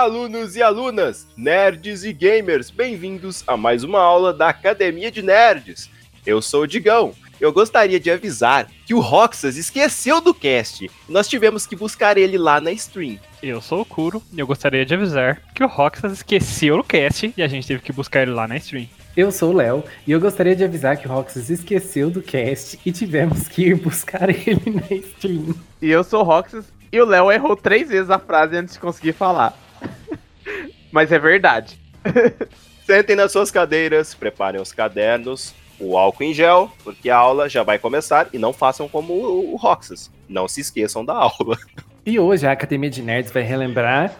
Alunos e alunas, nerds e gamers, bem-vindos a mais uma aula da Academia de Nerds. Eu sou o Digão. Eu gostaria de avisar que o Roxas esqueceu do cast. Nós tivemos que buscar ele lá na stream. Eu sou o Kuro e eu gostaria de avisar que o Roxas esqueceu o cast e a gente teve que buscar ele lá na stream. Eu sou o Léo e eu gostaria de avisar que o Roxas esqueceu do cast e tivemos que ir buscar ele na stream. E eu sou o Roxas e o Léo errou três vezes a frase antes de conseguir falar. Mas é verdade. Sentem nas suas cadeiras, preparem os cadernos, o álcool em gel, porque a aula já vai começar e não façam como o Roxas. Não se esqueçam da aula. E hoje a Academia de Nerds vai relembrar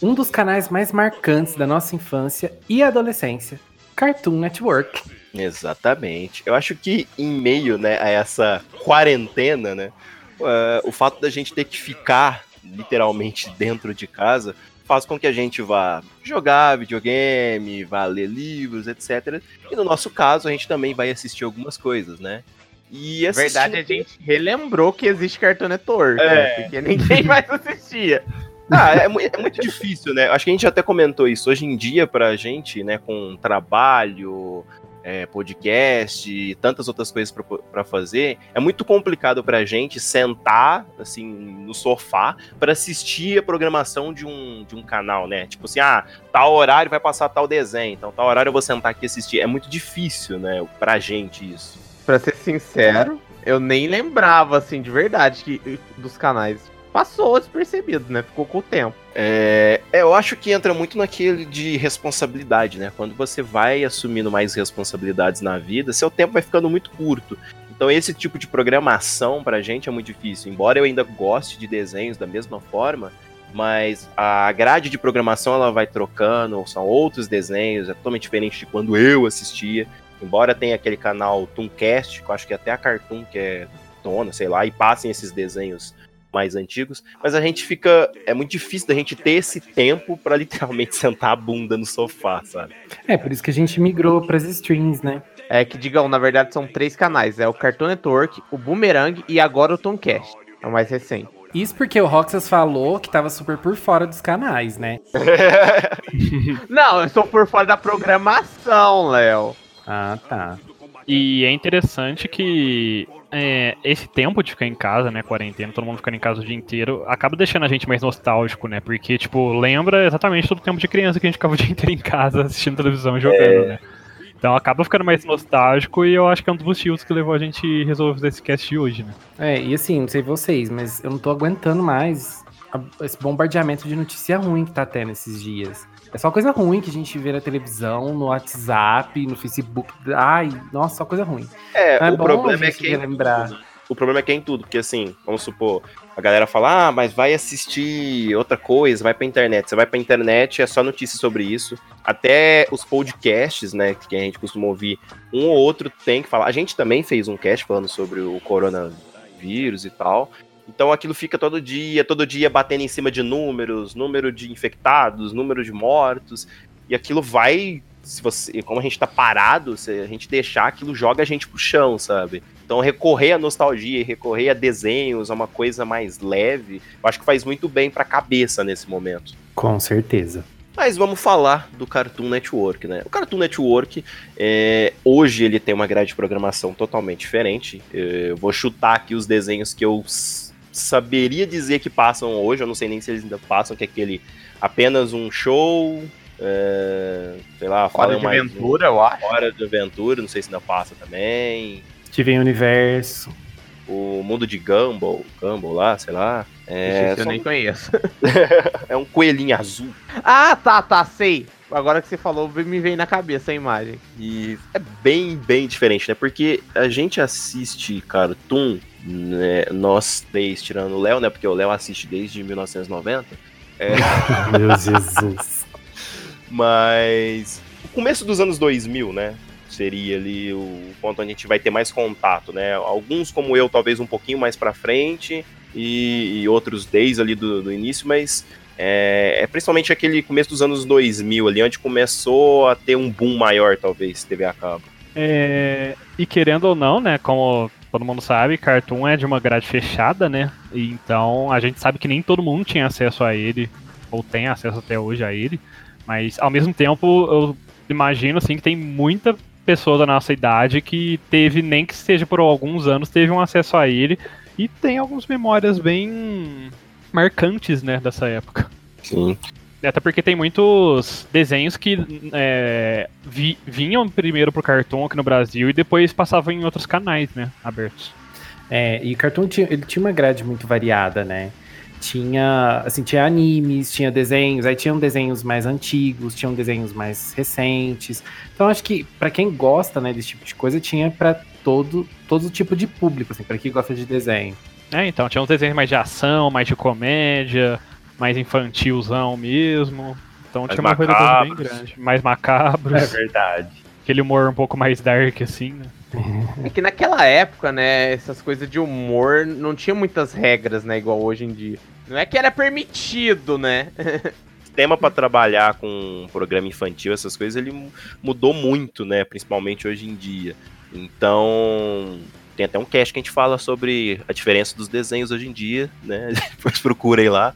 um dos canais mais marcantes da nossa infância e adolescência, Cartoon Network. Exatamente. Eu acho que em meio né, a essa quarentena, né, uh, o fato da gente ter que ficar literalmente dentro de casa faz com que a gente vá jogar videogame, vá ler livros, etc. E no nosso caso, a gente também vai assistir algumas coisas, né? E assistir... verdade, a gente relembrou que existe Cartoon Network, é. né? porque ninguém mais assistia. Ah, é, é, muito difícil, né? Acho que a gente até comentou isso. Hoje em dia, pra gente, né, com trabalho, é, podcast e tantas outras coisas para fazer, é muito complicado para a gente sentar assim no sofá para assistir a programação de um, de um canal, né? Tipo assim, ah, tal horário vai passar tal desenho, então tal horário eu vou sentar aqui e assistir. É muito difícil, né, pra gente isso. Pra ser sincero, eu nem lembrava, assim, de verdade, que, dos canais passou despercebido, né? Ficou com o tempo. É, é, eu acho que entra muito naquele de responsabilidade, né? Quando você vai assumindo mais responsabilidades na vida, seu tempo vai ficando muito curto. Então esse tipo de programação pra gente é muito difícil. Embora eu ainda goste de desenhos da mesma forma, mas a grade de programação ela vai trocando, são outros desenhos, é totalmente diferente de quando eu assistia. Embora tenha aquele canal Tooncast, que eu acho que até a Cartoon que é dona, sei lá, e passem esses desenhos mais antigos, mas a gente fica. É muito difícil da gente ter esse tempo para literalmente sentar a bunda no sofá, sabe? É, por isso que a gente migrou para as streams, né? É que, digam, na verdade são três canais: é o Cartoon Network, o Boomerang e agora o Tomcast. É o mais recente. Isso porque o Roxas falou que tava super por fora dos canais, né? Não, eu sou por fora da programação, Léo. Ah, tá. E é interessante que é, esse tempo de ficar em casa, né, quarentena, todo mundo ficando em casa o dia inteiro, acaba deixando a gente mais nostálgico, né? Porque, tipo, lembra exatamente todo o tempo de criança que a gente ficava o dia inteiro em casa assistindo televisão e jogando, é. né? Então acaba ficando mais nostálgico e eu acho que é um dos motivos que levou a gente a resolver fazer esse cast de hoje, né? É, e assim, não sei vocês, mas eu não tô aguentando mais esse bombardeamento de notícia ruim que tá tendo esses dias. É só coisa ruim que a gente vê na televisão, no WhatsApp, no Facebook. Ai, nossa, só coisa ruim. É, é o problema é que. Lembrar. O problema é que é em tudo, porque assim, vamos supor, a galera fala, ah, mas vai assistir outra coisa, vai pra internet. Você vai pra internet, é só notícia sobre isso. Até os podcasts, né, que a gente costuma ouvir, um ou outro tem que falar. A gente também fez um cast falando sobre o coronavírus e tal. Então aquilo fica todo dia, todo dia batendo em cima de números, número de infectados, número de mortos, e aquilo vai, se você, como a gente tá parado, se a gente deixar aquilo joga a gente pro chão, sabe? Então recorrer à nostalgia, recorrer a desenhos, a uma coisa mais leve, eu acho que faz muito bem para a cabeça nesse momento. Com certeza. Mas vamos falar do Cartoon Network, né? O Cartoon Network, é, hoje ele tem uma grade de programação totalmente diferente. Eu vou chutar aqui os desenhos que eu saberia dizer que passam hoje, eu não sei nem se eles ainda passam, que é aquele apenas um show, é, sei lá, Hora de Aventura, um, eu acho. Hora de Aventura, não sei se ainda passa também. Steven Universo. O Mundo de Gumball, Gumball lá, sei lá. É, eu nem conheço. é um coelhinho azul. Ah, tá, tá, sei. Agora que você falou, me veio na cabeça a imagem. E é bem, bem diferente, né? Porque a gente assiste Cartoon né, nós três, tirando o Léo, né? Porque o Léo assiste desde 1990. É... Meu Jesus. Mas o começo dos anos 2000, né? Seria ali o ponto onde a gente vai ter mais contato, né? Alguns, como eu, talvez um pouquinho mais para frente, e, e, outros desde ali do, do início, mas é, é, principalmente aquele começo dos anos 2000 ali, onde começou a ter um boom maior, talvez, TV a cabo. É, e querendo ou não, né, como todo mundo sabe, Cartoon é de uma grade fechada, né? Então a gente sabe que nem todo mundo tinha acesso a ele ou tem acesso até hoje a ele, mas ao mesmo tempo eu imagino assim que tem muita pessoa da nossa idade que teve, nem que seja por alguns anos, teve um acesso a ele e tem algumas memórias bem marcantes, né, dessa época. Sim. Até porque tem muitos desenhos que é, vi, vinham primeiro pro Cartoon aqui no Brasil e depois passavam em outros canais, né, abertos. É, e o Cartoon tinha, ele tinha uma grade muito variada, né? Tinha, assim, tinha animes, tinha desenhos, aí tinham desenhos mais antigos, tinham desenhos mais recentes. Então acho que para quem gosta, né, desse tipo de coisa, tinha para todo todo tipo de público, assim, para quem gosta de desenho. É, então tinha uns desenhos mais de ação, mais de comédia, mais infantilzão mesmo. Então mais tinha uma coisa bem grande, mais macabros. É verdade. Aquele humor um pouco mais dark assim, né? É que naquela época, né, essas coisas de humor não tinha muitas regras, né, igual hoje em dia. Não é que era permitido, né? tema para trabalhar com um programa infantil, essas coisas, ele mudou muito, né? Principalmente hoje em dia. Então, tem até um cast que a gente fala sobre a diferença dos desenhos hoje em dia, né? Depois procurem lá,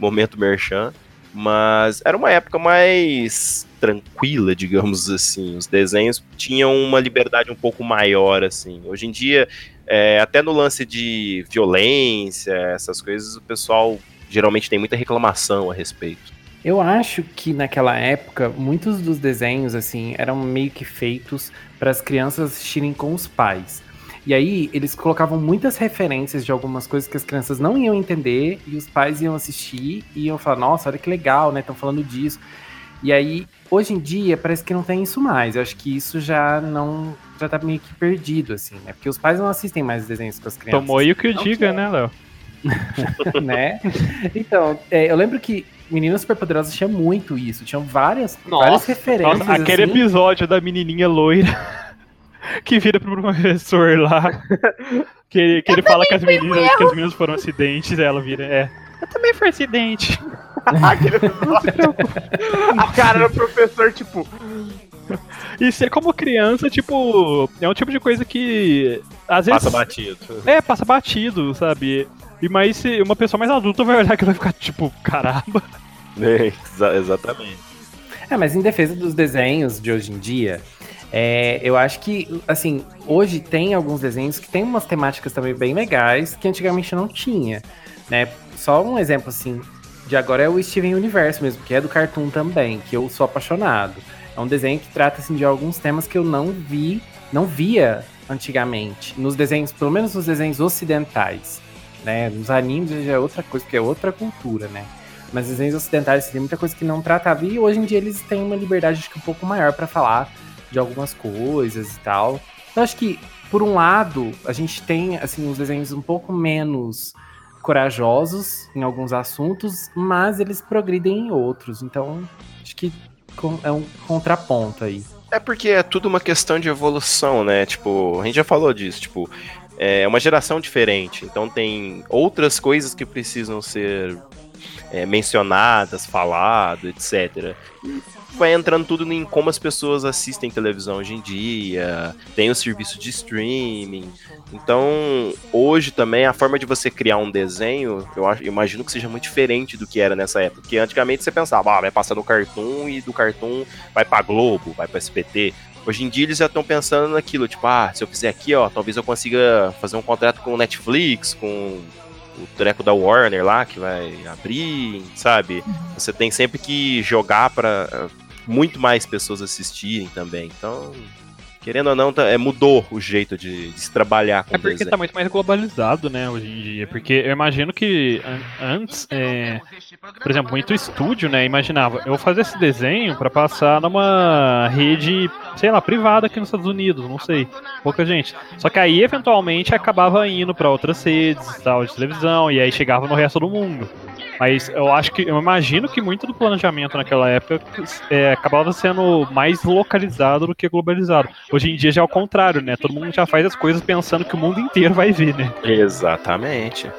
momento merchan. Mas era uma época mais tranquila, digamos assim. Os desenhos tinham uma liberdade um pouco maior, assim. Hoje em dia, é, até no lance de violência, essas coisas, o pessoal geralmente tem muita reclamação a respeito. Eu acho que naquela época, muitos dos desenhos, assim, eram meio que feitos para as crianças assistirem com os pais. E aí, eles colocavam muitas referências de algumas coisas que as crianças não iam entender, e os pais iam assistir e iam falar, nossa, olha que legal, né? Estão falando disso. E aí, hoje em dia, parece que não tem isso mais. Eu acho que isso já não. já tá meio que perdido, assim, né? Porque os pais não assistem mais desenhos com as crianças. Tomou aí o que eu diga, né, Léo? né? Então, é, eu lembro que Meninas Superpoderosas tinha muito isso. Tinham várias, nossa, várias referências. Nossa, aquele assim. episódio da menininha loira que vira pro professor lá. Que, que ele fala que as, meninas, que as meninas foram acidentes, ela vira. É. Eu também fui acidente. A cara do professor, tipo. E ser como criança, tipo, é um tipo de coisa que. Às vezes. Passa batido. É, passa batido, sabe? E mais se uma pessoa mais adulta vai olhar que vai ficar, tipo, caramba. É, exa exatamente. É, mas em defesa dos desenhos de hoje em dia, é, eu acho que, assim, hoje tem alguns desenhos que tem umas temáticas também bem legais que antigamente não tinha, né? Só um exemplo, assim, de agora é o Steven Universo mesmo, que é do Cartoon também, que eu sou apaixonado. É um desenho que trata, assim, de alguns temas que eu não vi, não via antigamente, nos desenhos, pelo menos nos desenhos ocidentais, né? Nos animes já é outra coisa, porque é outra cultura, né? Mas desenhos ocidentais tem muita coisa que não tratava e hoje em dia eles têm uma liberdade acho que um pouco maior para falar de algumas coisas e tal. Então acho que, por um lado, a gente tem assim uns desenhos um pouco menos corajosos em alguns assuntos, mas eles progridem em outros. Então, acho que é um contraponto aí. É porque é tudo uma questão de evolução, né? Tipo, a gente já falou disso, tipo, é uma geração diferente, então tem outras coisas que precisam ser é, mencionadas, falado, etc. vai entrando tudo em como as pessoas assistem televisão hoje em dia, tem o serviço de streaming. Então, hoje também a forma de você criar um desenho, eu, acho, imagino que seja muito diferente do que era nessa época. Porque antigamente você pensava, ah, vai passar no Cartoon e do Cartoon vai pra Globo, vai pra SPT. Hoje em dia eles já estão pensando naquilo, tipo, ah, se eu fizer aqui, ó, talvez eu consiga fazer um contrato com Netflix, com o treco da Warner lá que vai abrir, sabe? Uhum. Você tem sempre que jogar para muito mais pessoas assistirem também. Então, querendo ou não, tá, é, mudou o jeito de, de se trabalhar com É porque desenho. tá muito mais globalizado, né, hoje em dia. Porque eu imagino que an antes, é, por exemplo, muito estúdio, né, imaginava, eu vou fazer esse desenho para passar numa rede, sei lá, privada aqui nos Estados Unidos, não sei, pouca gente. Só que aí, eventualmente, acabava indo para outras redes, tal, de televisão, e aí chegava no resto do mundo. Mas eu acho que, eu imagino que muito do planejamento naquela época é, acabava sendo mais localizado do que globalizado. Hoje em dia já é o contrário, né? Todo mundo já faz as coisas pensando que o mundo inteiro vai ver, né? Exatamente.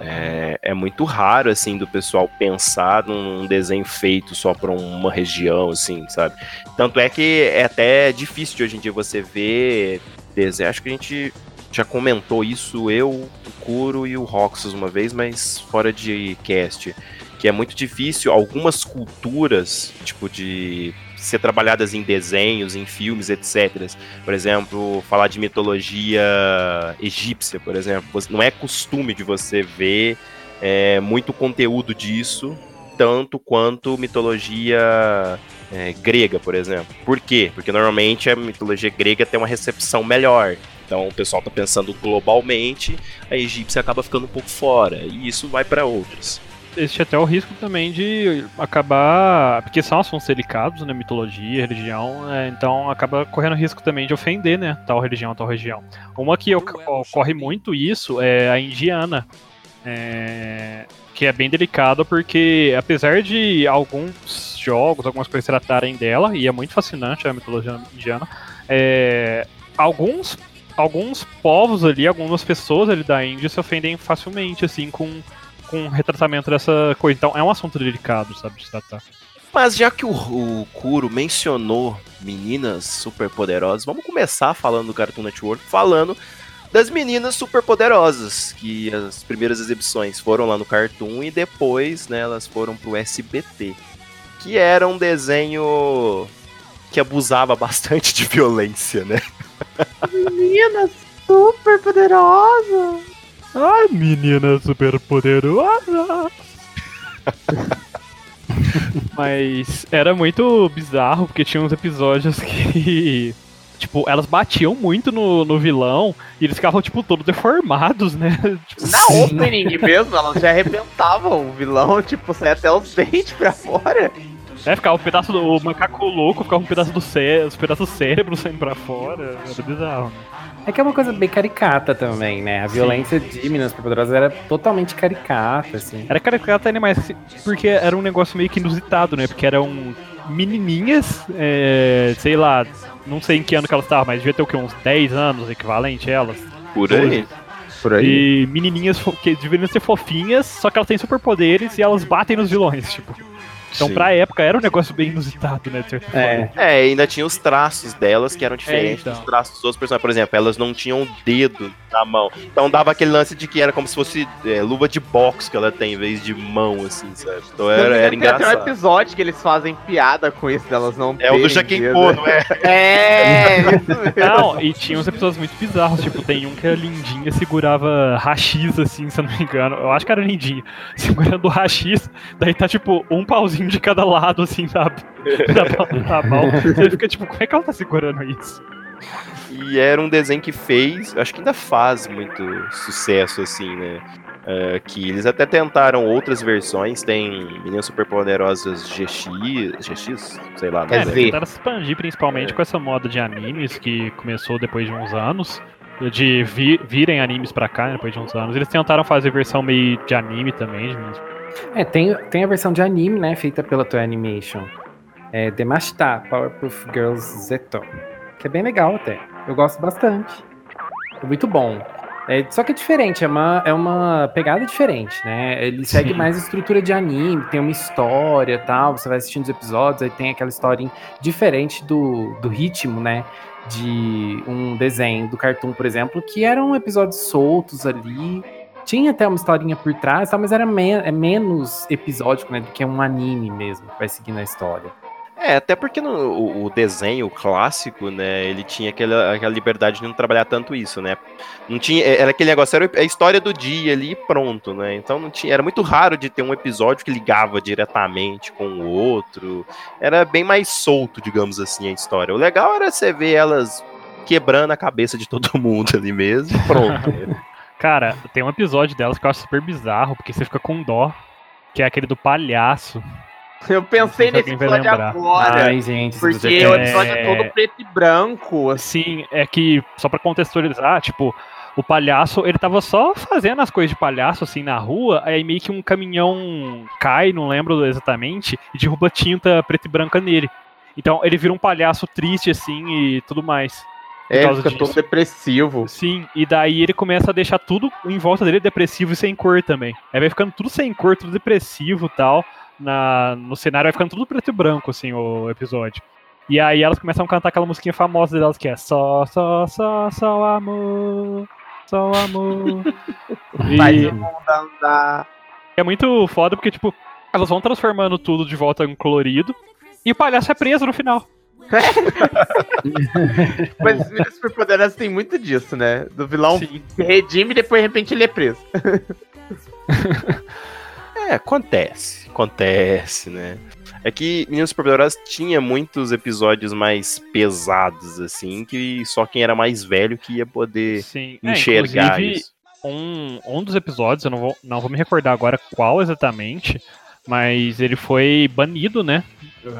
É, é, muito raro, assim, do pessoal pensar num desenho feito só para uma região, assim, sabe? Tanto é que é até difícil de hoje em dia você ver desenho. Acho que a gente já comentou isso, eu, o Kuro e o Roxas uma vez, mas fora de cast. que é muito difícil algumas culturas, tipo de ser trabalhadas em desenhos, em filmes, etc. Por exemplo, falar de mitologia egípcia, por exemplo. Não é costume de você ver é, muito conteúdo disso, tanto quanto mitologia é, grega, por exemplo. Por quê? Porque normalmente a mitologia grega tem uma recepção melhor. Então o pessoal está pensando globalmente, a egípcia acaba ficando um pouco fora, e isso vai para outras existe até o risco também de acabar. Porque são assuntos delicados, né? Mitologia, religião, é, então acaba correndo risco também de ofender, né? Tal religião, tal região. Uma que ocorre muito isso é a indiana. É, que é bem delicado porque, apesar de alguns jogos, algumas coisas tratarem dela, e é muito fascinante a mitologia indiana, é, alguns, alguns povos ali, algumas pessoas ali da Índia se ofendem facilmente, assim, com com o retratamento dessa coisa. Então é um assunto delicado, sabe, de tratar. Mas já que o, o Kuro mencionou meninas superpoderosas, vamos começar falando do Cartoon Network, falando das meninas superpoderosas, que as primeiras exibições foram lá no Cartoon e depois né, elas foram pro SBT. Que era um desenho que abusava bastante de violência, né? Meninas superpoderosas! Ai, menina super poderosa! Mas era muito bizarro, porque tinha uns episódios que. Tipo, elas batiam muito no, no vilão e eles ficavam, tipo, todos deformados, né? Tipo, Na opening mesmo, elas já arrebentavam o vilão, tipo, saia até os dentes pra fora. É, ficava um pedaço do o macaco louco, ficava um pedaço do cérebro, os pedaços do cérebro saindo pra fora. Era bizarro, né? É que é uma coisa bem caricata também, né? A violência Sim. de Minas Poderosas era totalmente caricata, assim. Era caricata ainda mais porque era um negócio meio que inusitado, né? Porque eram menininhas, é, sei lá, não sei em que ano que elas estavam, mas devia ter o quê? Uns 10 anos equivalente a elas? Por aí. Por aí. E menininhas que deveriam ser fofinhas, só que elas têm superpoderes e elas batem nos vilões, tipo. Então, Sim. pra época, era um negócio bem inusitado, né? É. é, ainda tinha os traços delas que eram diferentes é, então. dos traços dos outros personagens. Por exemplo, elas não tinham dedo na mão. Então dava aquele lance de que era como se fosse é, luva de boxe que ela tem em vez de mão, assim, sabe? Então era, era engraçado. Tem um episódio que eles fazem piada com isso, delas não É o do Jaquempô, não é? É, Não, e tinha uns episódios muito bizarros, tipo, tem um que a Lindinha segurava rachis, assim, se eu não me engano. Eu acho que era Lindinha. Segurando o rachis, daí tá, tipo, um pauzinho de cada lado, assim, sabe? Na, mão. Você fica tipo, como é que ela tá segurando isso? E era um desenho que fez, acho que ainda faz muito sucesso, assim, né? Uh, que eles até tentaram outras versões, tem Meninas Superpoderosas GX, GX, sei lá, é, eles tentaram se expandir principalmente é. com essa moda de animes que começou depois de uns anos, de vi virem animes pra cá, né, depois de uns anos. Eles tentaram fazer versão meio de anime também, de é, tem, tem a versão de anime, né, feita pela Toei Animation. É Demashita, Powerpuff Girls Zeto. Que é bem legal até. Eu gosto bastante. É muito bom. É, só que é diferente, é uma, é uma pegada diferente, né? Ele segue Sim. mais a estrutura de anime, tem uma história tal, você vai assistindo os episódios, aí tem aquela história diferente do, do ritmo, né? De um desenho do cartoon, por exemplo, que eram episódios soltos ali, tinha até uma historinha por trás, mas era me é menos episódico, né? Do que um anime mesmo, que vai seguindo a história. É, até porque no, o, o, desenho clássico, né, ele tinha aquela, aquela liberdade de não trabalhar tanto isso, né? Não tinha, é, era aquele negócio, era a história do dia ali pronto, né? Então não tinha, era muito raro de ter um episódio que ligava diretamente com o outro. Era bem mais solto, digamos assim, a história. O legal era você ver elas quebrando a cabeça de todo mundo ali mesmo, pronto. Cara, tem um episódio delas que eu acho super bizarro, porque você fica com dó, que é aquele do palhaço. Eu pensei nesse episódio agora. Ai, gente, porque o episódio é... é todo preto e branco. Assim. Sim, é que, só pra contextualizar, tipo, o palhaço, ele tava só fazendo as coisas de palhaço, assim, na rua, aí meio que um caminhão cai, não lembro exatamente, e derruba tinta preta e branca nele. Então ele vira um palhaço triste, assim, e tudo mais. É, fica disso. todo depressivo. Sim, e daí ele começa a deixar tudo em volta dele depressivo e sem cor também. Aí vai ficando tudo sem cor, tudo depressivo e tal. Na, no cenário vai ficando tudo preto e branco, assim, o episódio. E aí elas começam a cantar aquela musiquinha famosa delas que é só, só, só, só amor, só amor. e... Faz o mundo andar. É muito foda porque, tipo, Elas vão transformando tudo de volta em colorido. E o palhaço é preso no final. Mas as meninas superpoderosas tem muito disso, né? Do vilão Sim. redime e depois de repente ele é preso. é, acontece. Acontece, né? É que Meninas Superpoderosas tinha muitos episódios mais pesados, assim, que só quem era mais velho que ia poder Sim. É, enxergar é, isso. Um, um dos episódios, eu não vou, não vou me recordar agora qual exatamente, mas ele foi banido, né?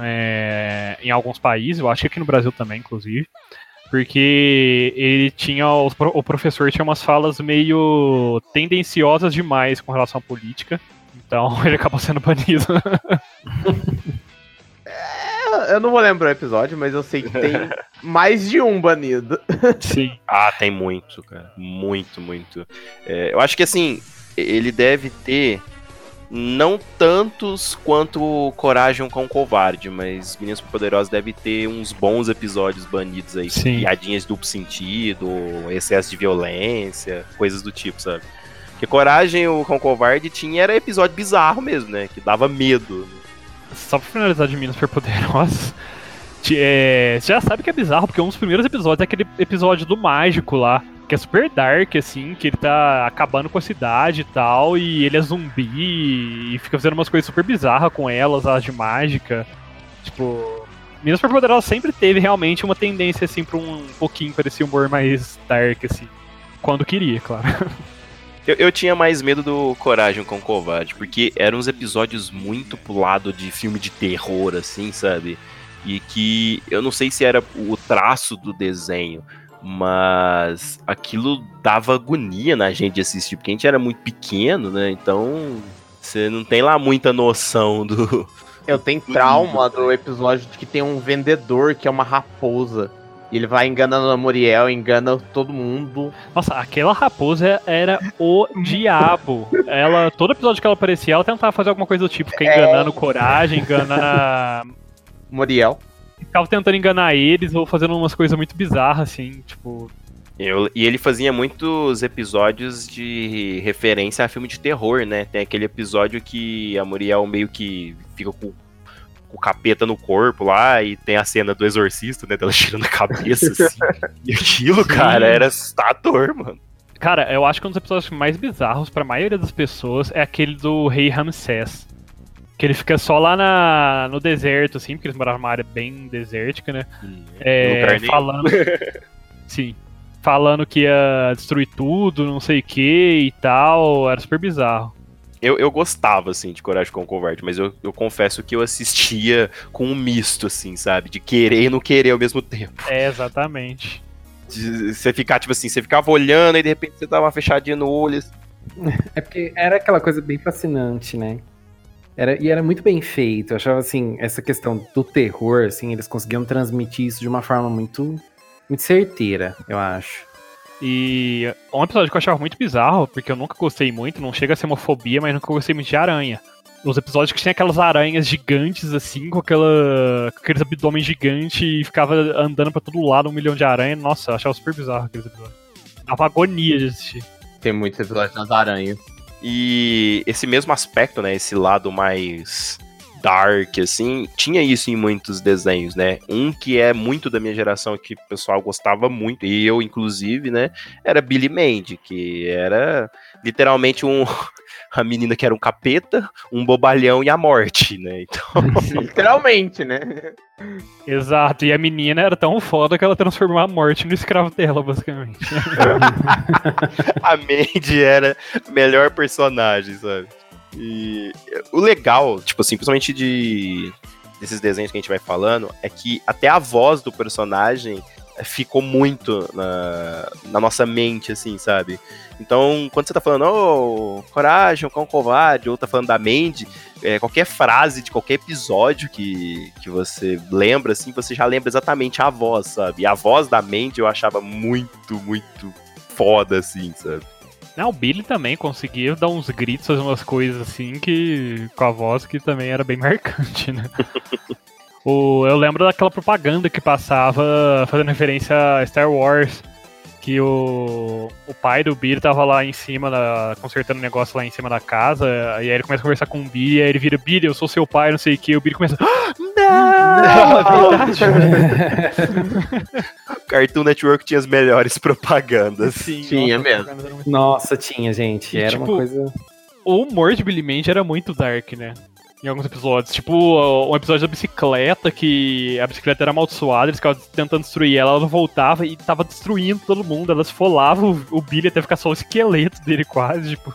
É, em alguns países, eu acho que aqui no Brasil também, inclusive. Porque ele tinha. O professor tinha umas falas meio tendenciosas demais com relação à política. Então ele acabou sendo banido. é, eu não vou lembrar o episódio, mas eu sei que tem mais de um banido. Sim. Ah, tem muito, cara. Muito, muito. É, eu acho que assim, ele deve ter não tantos quanto Coragem com o Covarde, mas Meninas Poderosas deve ter uns bons episódios banidos aí. Sim. Piadinhas duplo sentido, excesso de violência, coisas do tipo, sabe? Porque Coragem o com Covarde tinha era episódio bizarro mesmo, né? Que dava medo. Só pra finalizar de Meninas Superpoderosas, é, você já sabe que é bizarro, porque um dos primeiros episódios é aquele episódio do mágico lá que é super dark, assim, que ele tá acabando com a cidade e tal, e ele é zumbi e fica fazendo umas coisas super bizarras com elas, as de mágica. Tipo, Minas Superpoderosas sempre teve realmente uma tendência, assim, pra um pouquinho para esse humor mais dark, assim. Quando queria, claro. Eu, eu, tinha mais medo do Coragem com o Covarde, porque eram uns episódios muito pro lado de filme de terror, assim, sabe? E que eu não sei se era o traço do desenho, mas aquilo dava agonia na gente de assistir, porque a gente era muito pequeno, né? Então você não tem lá muita noção do. Eu tenho trauma do episódio de que tem um vendedor que é uma raposa. E ele vai enganando a Muriel, engana todo mundo. Nossa, aquela raposa era o diabo. Ela, todo episódio que ela aparecia, ela tentava fazer alguma coisa do tipo, ficar é. enganando é... coragem, enganando a. Muriel ficava tentando enganar eles ou fazendo umas coisas muito bizarras, assim, tipo. Eu, e ele fazia muitos episódios de referência a filme de terror, né? Tem aquele episódio que a Muriel meio que fica com, com o capeta no corpo lá e tem a cena do exorcista, né? Dela tirando a cabeça, assim. e aquilo, Sim. cara, era assustador, mano. Cara, eu acho que um dos episódios mais bizarros para a maioria das pessoas é aquele do Rei Ramsés. Que ele fica só lá na, no deserto, assim, porque eles moravam numa área bem desértica, né? Hum, é, falando. sim. Falando que ia destruir tudo, não sei o que e tal. Era super bizarro. Eu, eu gostava, assim, de Coragem com o Covarde, mas eu, eu confesso que eu assistia com um misto, assim, sabe? De querer e não querer ao mesmo tempo. É, exatamente. De você ficar, tipo assim, você ficava olhando e de repente você tava fechadinho no olho. Assim. É porque era aquela coisa bem fascinante, né? Era, e era muito bem feito. Eu achava assim, essa questão do terror, assim, eles conseguiam transmitir isso de uma forma muito, muito certeira, eu acho. E um episódio que eu achava muito bizarro, porque eu nunca gostei muito, não chega a ser uma fobia, mas nunca gostei muito de aranha. Os episódios que tinha aquelas aranhas gigantes, assim, com, aquela, com aqueles abdômen gigantes e ficava andando pra todo lado um milhão de aranhas. Nossa, eu achava super bizarro aqueles episódios. Dava agonia de assistir. Tem muitos episódios das aranhas. E esse mesmo aspecto, né, esse lado mais dark, assim, tinha isso em muitos desenhos, né? Um que é muito da minha geração, que o pessoal gostava muito, e eu, inclusive, né? Era Billy Mandy, que era literalmente um, a menina que era um capeta, um bobalhão e a morte, né? Então... Literalmente, né? Exato, e a menina era tão foda que ela transformou a morte no escravo dela, basicamente. a Mandy era a melhor personagem, sabe? E o legal, tipo assim, principalmente de desses desenhos que a gente vai falando, é que até a voz do personagem ficou muito na, na nossa mente, assim, sabe? Então, quando você tá falando, oh, coragem, o cão covarde, ou tá falando da Mandy, é, qualquer frase de qualquer episódio que, que você lembra, assim, você já lembra exatamente a voz, sabe? E a voz da Mandy eu achava muito, muito foda, assim, sabe? Não, o Billy também conseguia dar uns gritos, umas coisas assim que. com a voz que também era bem marcante, né? O, eu lembro daquela propaganda que passava fazendo referência a Star Wars que o, o pai do Billy tava lá em cima, da, consertando um negócio lá em cima da casa, e aí ele começa a conversar com o Billy, e aí ele vira, Billy, eu sou seu pai, não sei o que, e o Billy começa, ah, não! não é Cartoon Network tinha as melhores propagandas. Sim, tinha nossa, mesmo. Nossa, tinha, gente, e, era tipo, uma coisa... O humor de Billy Mandy era muito dark, né? Em alguns episódios. Tipo, um episódio da bicicleta, que a bicicleta era amaldiçoada, eles ficavam tentando destruir ela, ela voltava e tava destruindo todo mundo. Ela esfolava o, o Billy até ficar só o esqueleto dele quase, tipo.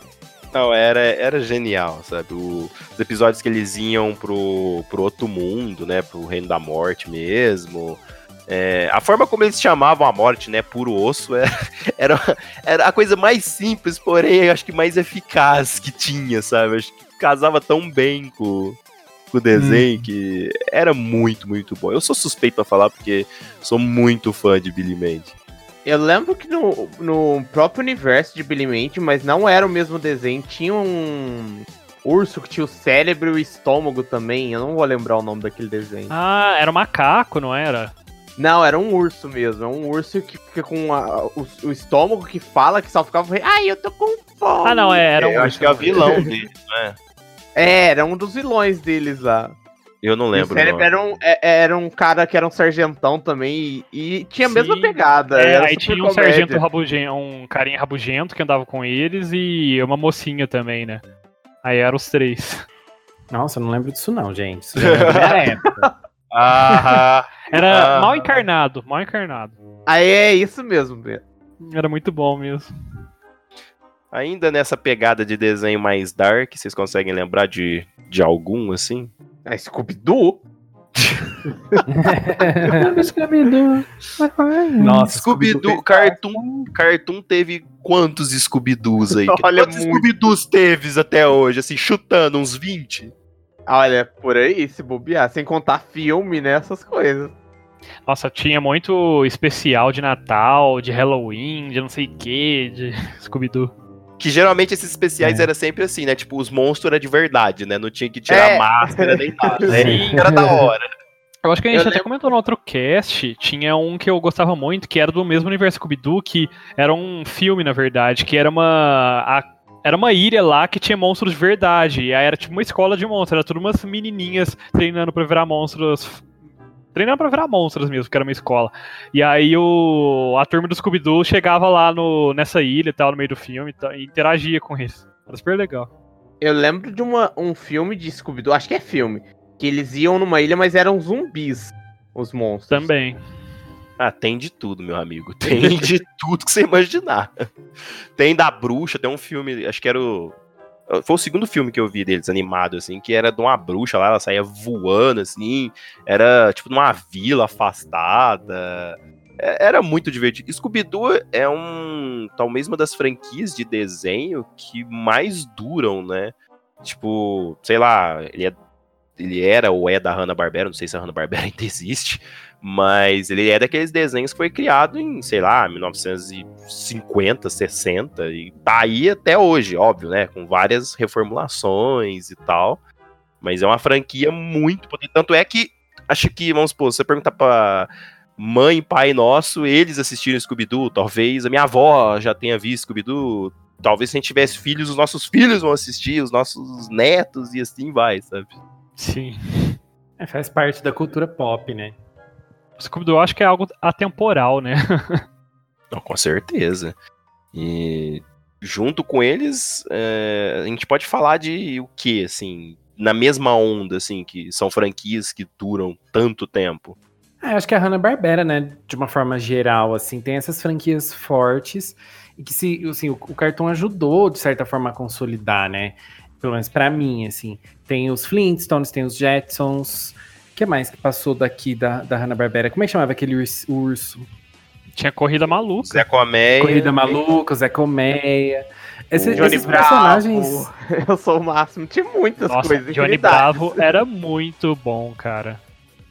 Não, era, era genial, sabe? O, os episódios que eles iam pro, pro outro mundo, né? Pro reino da morte mesmo. É, a forma como eles chamavam a morte, né? Puro osso, era, era, era a coisa mais simples, porém, acho que mais eficaz que tinha, sabe? Acho que casava tão bem com, com o desenho hum. que era muito, muito bom. Eu sou suspeito para falar porque sou muito fã de Billy Mandy. Eu lembro que no, no próprio universo de Billy Mandy, mas não era o mesmo desenho, tinha um urso que tinha o cérebro e o estômago também. Eu não vou lembrar o nome daquele desenho. Ah, era um macaco, não era? Não, era um urso mesmo. É um urso que fica com a, o, o, estômago que fala que só ficava. Ai, eu tô com fome. Ah, não, é, era um é, Eu acho que é o vilão dele, não é? É, era um dos vilões deles lá. Eu não lembro. O era um, é, era um cara que era um sargentão também e, e tinha a Sim. mesma pegada. É, aí tinha um comédia. sargento rabugento, um carinha rabugento que andava com eles e uma mocinha também, né? Aí eram os três. Nossa, eu não lembro disso não, gente. Isso já é época. Ah, era ah, mal encarnado, mal encarnado. Aí é isso mesmo, Beto. Era muito bom mesmo. Ainda nessa pegada de desenho mais dark, vocês conseguem lembrar de, de algum, assim? É Scooby-Doo? Scooby-Doo. Nossa, Scooby-Doo, Cartoon, Cartoon teve quantos Scooby-Doos aí? Olha, quantos Scooby-Doos teve até hoje, assim, chutando uns 20? Olha, por aí, se bobear, sem contar filme, né, essas coisas. Nossa, tinha muito especial de Natal, de Halloween, de não sei o que, de Scooby-Doo. Que geralmente esses especiais é. era sempre assim, né? Tipo, os monstros eram de verdade, né? Não tinha que tirar é. máscara nem nada. Né? Era da hora. Eu acho que a gente eu até lembro... comentou no outro cast, tinha um que eu gostava muito, que era do mesmo universo Scooby-Doo, que era um filme, na verdade, que era uma... A, era uma ilha lá que tinha monstros de verdade, e aí era tipo uma escola de monstros, era tudo umas menininhas treinando pra virar monstros treinando pra virar monstros mesmo, que era uma escola. E aí o, a turma do Scooby-Doo chegava lá no, nessa ilha e tal, no meio do filme e, e interagia com eles. Era super legal. Eu lembro de uma, um filme de Scooby-Doo, acho que é filme, que eles iam numa ilha, mas eram zumbis, os monstros. Também. Ah, tem de tudo, meu amigo. Tem de tudo que você imaginar. Tem da bruxa, tem um filme, acho que era o foi o segundo filme que eu vi deles, animado, assim, que era de uma bruxa lá, ela saía voando, assim, era tipo numa vila afastada. É, era muito divertido. Scooby-Doo é um. talvez uma das franquias de desenho que mais duram, né? Tipo, sei lá, ele, é, ele era ou é da Hanna-Barbera, não sei se a Hanna-Barbera ainda existe, mas ele é daqueles desenhos que foi criado em, sei lá, 1950, 60 e tá aí até hoje, óbvio, né, com várias reformulações e tal. Mas é uma franquia muito tanto é que acho que, vamos supor, se você perguntar para mãe pai nosso, eles assistiram Scooby-Doo, talvez a minha avó já tenha visto Scooby-Doo, talvez se a gente tivesse filhos, os nossos filhos vão assistir, os nossos netos e assim vai, sabe? Sim. É, faz parte da cultura pop, né? Scooby-Doo acho que é algo atemporal, né? Não, com certeza. E junto com eles, é, a gente pode falar de o que, assim, na mesma onda, assim, que são franquias que duram tanto tempo. É, acho que a Hanna-Barbera, né, de uma forma geral, assim, tem essas franquias fortes e que, se, assim, o, o cartão ajudou, de certa forma, a consolidar, né? Pelo menos para mim, assim. Tem os Flintstones, tem os Jetsons, que mais que passou daqui da, da Hanna-Barbera? Como é que chamava aquele urso? urso? Tinha Corrida Maluca. Zé Colmeia. Corrida Maluca, Zé Colmeia. Esse, Johnny esses Bravo. personagens... Eu sou o máximo. Tinha muitas Nossa, coisas. Johnny Bravo era muito bom, cara.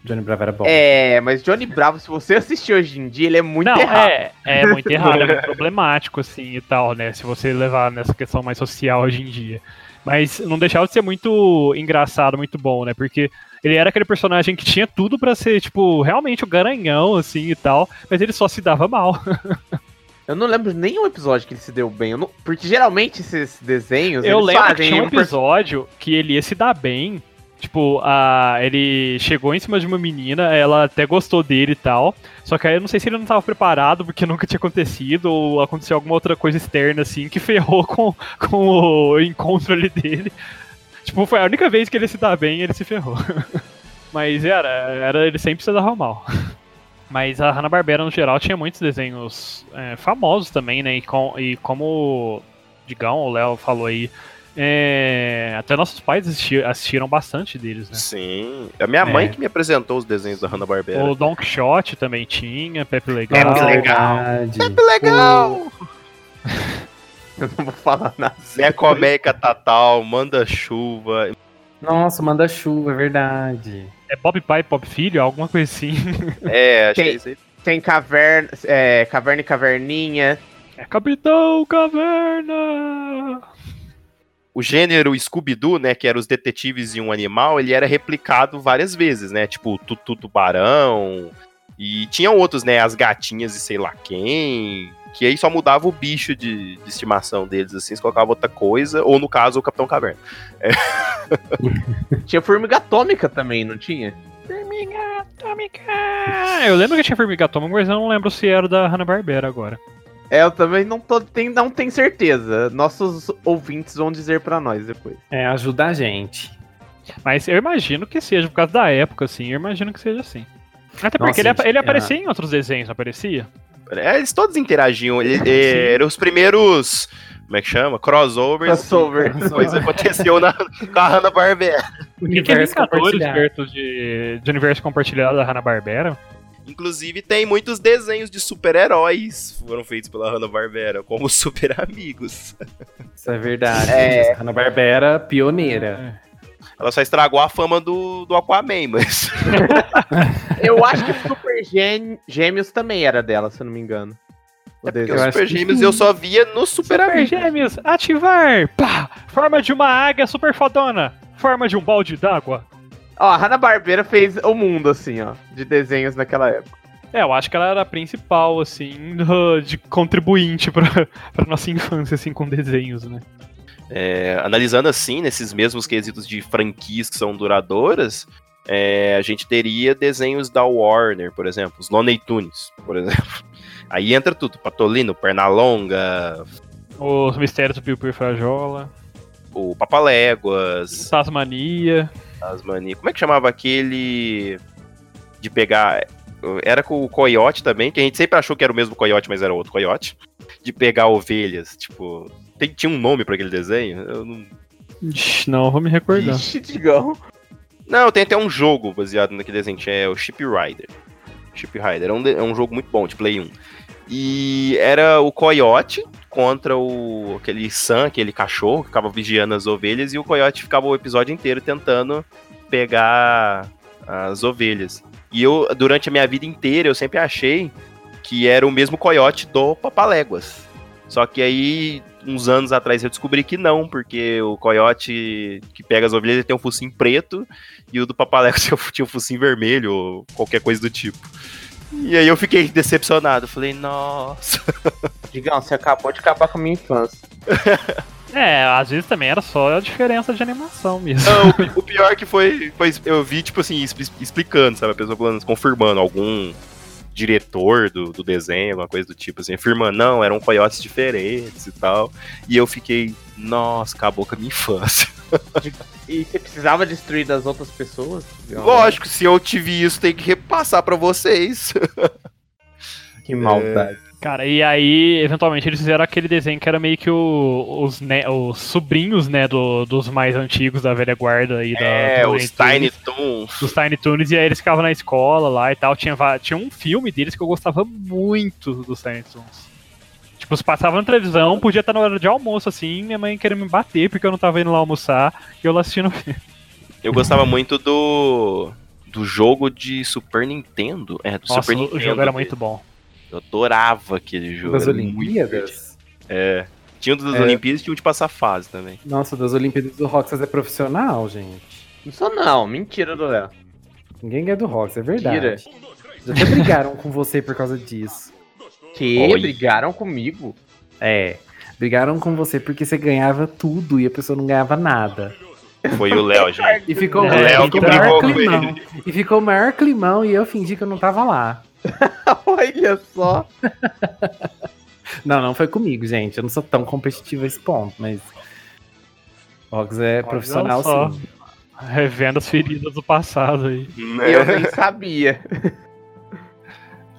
Johnny Bravo era bom. É, mas Johnny Bravo, se você assistir hoje em dia, ele é muito Não, errado. É, é muito errado, é muito problemático, assim, e tal, né? Se você levar nessa questão mais social hoje em dia. Mas não deixava de ser muito engraçado, muito bom, né? Porque ele era aquele personagem que tinha tudo para ser, tipo, realmente o garanhão, assim e tal, mas ele só se dava mal. Eu não lembro nenhum episódio que ele se deu bem. não- Porque geralmente esses desenhos. Eu lembro que tinha um episódio que ele ia se dar bem. Tipo, a, ele chegou em cima de uma menina, ela até gostou dele e tal. Só que aí eu não sei se ele não tava preparado, porque nunca tinha acontecido, ou aconteceu alguma outra coisa externa, assim, que ferrou com, com o encontro ali dele. Tipo, foi a única vez que ele se dá bem ele se ferrou. Mas era, era ele sempre se dava mal. Mas a Hanna-Barbera, no geral, tinha muitos desenhos é, famosos também, né? E, com, e como o Digão, o Léo falou aí, é, até nossos pais assisti- assistiram bastante deles, né? Sim. A minha mãe É. que me apresentou os desenhos da Hanna-Barbera. O Don Quixote também tinha, Pepe Legal. Pepe Legal. Verdade. Legal! Eu não vou falar nada. Mecomeca Tatal, Manda Chuva. Nossa, manda chuva, é verdade. É Bob Pai, Bob Filho, alguma coisa assim. É, acho que Tem- é isso aí. Tem caverna, é, caverna e caverninha. É Capitão Caverna! O gênero Scooby-Doo, né, que era os detetives e um animal, ele era replicado várias vezes, né? Tipo, Tutu Tubarão. E tinham outros, né? As gatinhas e sei lá quem. Que aí só mudava o bicho de, de estimação deles, assim, se colocava outra coisa, ou no caso, o Capitão Caverna. Tinha formiga atômica também, não tinha? Formiga Atômica! Eu lembro que tinha Formiga Atômica, mas eu não lembro se era da Hanna-Barbera agora. É, eu também não, tô, tem, não tenho certeza. Nossos ouvintes vão dizer pra nós depois. É, ajuda a gente. Mas eu imagino que seja, por causa da época, assim, eu imagino que seja assim. Até porque Nossa, ele, gente, ele é. aparecia em outros desenhos, não aparecia? É, eles todos interagiam. Ele, é, eram os primeiros. Como é que chama? Crossovers. Crossover. Coisa aconteceu na, com a Hanna-Barbera. Universo compartilhado. perto de, de universo compartilhado da Hanna-Barbera? Inclusive, tem muitos desenhos de super-heróis que foram feitos pela Hanna-Barbera, como Super Amigos. Isso é verdade. É. Hanna-Barbera, pioneira. Ela só estragou a fama do, do Aquaman, mas. Eu acho que Super Gê- Gêmeos também era dela, se eu não me engano. O É porque desenho. os Super que Gêmeos sim. eu só via no Super, Super Amigos. Gêmeos, ativar! Pá! Forma de uma águia super fodona! Forma de um balde d'água. Ó, a Hanna-Barbera fez o mundo, assim, ó, de desenhos naquela época. É, eu acho que ela era a principal, assim, do- de contribuinte pra, pra nossa infância, assim, com desenhos, né? É, analisando assim, nesses mesmos quesitos de franquias que são duradouras, é, a gente teria desenhos da Warner, por exemplo, os Looney Tunes, por exemplo. Aí entra tudo, Patolino, Pernalonga, Os Mistérios do Piu-Piu e Frajola, o Papaléguas, Tasmania. as mani... Como é que chamava aquele de pegar... Era com o Coyote também, que a gente sempre achou que era o mesmo Coyote, mas era outro Coyote. De pegar ovelhas, tipo... tem- tinha um nome pra aquele desenho? Eu não... Ixi, não, vou me recordar. Ixi, Digão. Não, tem até um jogo baseado naquele desenho, que é o Ship Rider. Ship Rider, é um, é um jogo muito bom, de Play 1. E era o Coyote contra o aquele Sam, aquele cachorro que ficava vigiando as ovelhas, e o Coyote ficava o episódio inteiro tentando pegar as ovelhas. E eu, durante a minha vida inteira, eu sempre achei que era o mesmo Coyote do Papaléguas. Só que aí, uns anos atrás, eu descobri que não, porque o Coyote que pega as ovelhas ele tem um focinho preto e o do Papaléguas tinha um focinho vermelho ou qualquer coisa do tipo. E aí eu fiquei decepcionado. Falei, nossa. Digão, você acabou de acabar com a minha infância. É, às vezes também era só a diferença de animação mesmo. Não, o pi- o pior que foi, foi. Eu vi, tipo assim, expli- explicando, sabe? A pessoa falando, confirmando algum diretor do, do desenho, alguma coisa do tipo, assim, afirmando, não, eram coiotes diferentes e tal. E eu fiquei, nossa, acabou com a minha infância. E você precisava destruir das outras pessoas? Lógico, se eu tive isso, tem que repassar pra vocês. Que maldade. Cara, e aí, eventualmente, eles fizeram aquele desenho que era meio que o- os, ne- os sobrinhos, né, do- dos mais antigos da velha guarda aí da É, os Tiny Toons. Dos Tiny Toons, e aí eles ficavam na escola lá e tal. Tinha, tinha um filme deles que eu gostava muito dos Tiny Toons. Tipo, se passava na televisão, podia estar na hora de almoço, assim, minha mãe queria me bater porque eu não tava indo lá almoçar, e eu lá assistindo o filme. Eu gostava muito do. Do jogo de Super Nintendo. É, do Nossa, Super o Nintendo. jogo era muito bom. Eu adorava aquele jogo. Das. Olimpíadas? É. Tinha um das É. Olimpíadas e tinha um de passar fase também. Nossa, das Olimpíadas do Roxas é profissional, gente. Não sou não, mentira do Léo. Ninguém é do Roxas, é verdade. Mentira. Já até brigaram com você por causa disso. Que? Oi. Brigaram comigo? É. Brigaram com você porque você ganhava tudo e a pessoa não ganhava nada. Foi o Léo, gente. E ficou, é, Léo que o maior brigou com climão. E ficou o maior climão e eu fingi que eu não tava lá. Olha só. Não, não foi comigo, gente. Eu não sou tão competitivo a esse ponto, mas. Rox é Olha profissional, só. sim. Revendo as feridas do passado aí. Eu nem sabia.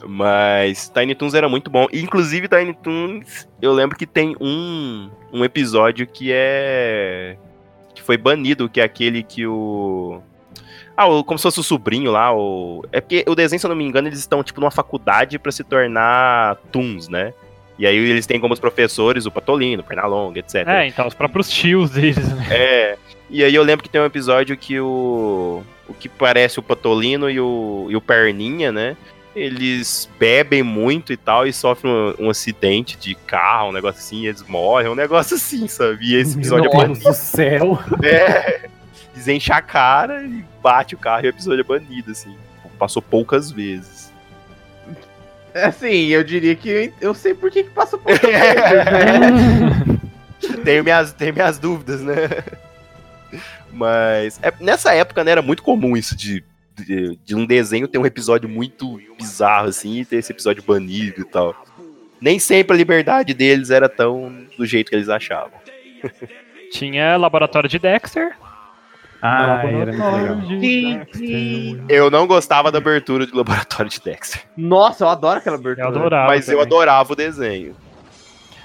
Mas Tiny Toons era muito bom. Inclusive, Tiny Toons, eu lembro que tem um, um episódio que é. que foi banido, que é aquele que o. Ah, como se fosse o sobrinho lá. O, é porque o desenho, se eu não me engano, eles estão tipo numa faculdade pra se tornar Toons, né? E aí eles têm como os professores o Patolino, o Pernalonga, etc. É, então, os próprios tios deles, né? É. E aí eu lembro que tem um episódio que o. O que parece o Patolino e o, e o Perninha, né? Eles bebem muito e tal e sofrem um, um acidente de carro, um negócio assim, e eles morrem, um negócio assim, sabe? E esse episódio Meu é Deus do céu. É. Desencha a cara e bate o carro e o episódio é banido, assim. Passou poucas vezes. Assim, eu diria que eu, sei por que, que passa por isso, né? tenho, minhas, tenho minhas dúvidas, né? Mas é- nessa época, né, era muito comum isso de, de, de um desenho ter um episódio muito bizarro, assim, e ter esse episódio banido e tal. Nem sempre a liberdade deles era tão do jeito que eles achavam. Tinha laboratório de Dexter. Ah, era muito legal. de. Eu não gostava da abertura do laboratório de Dexter, Nossa, eu adoro aquela Eu abertura. adorava. mas eu também. adorava o desenho.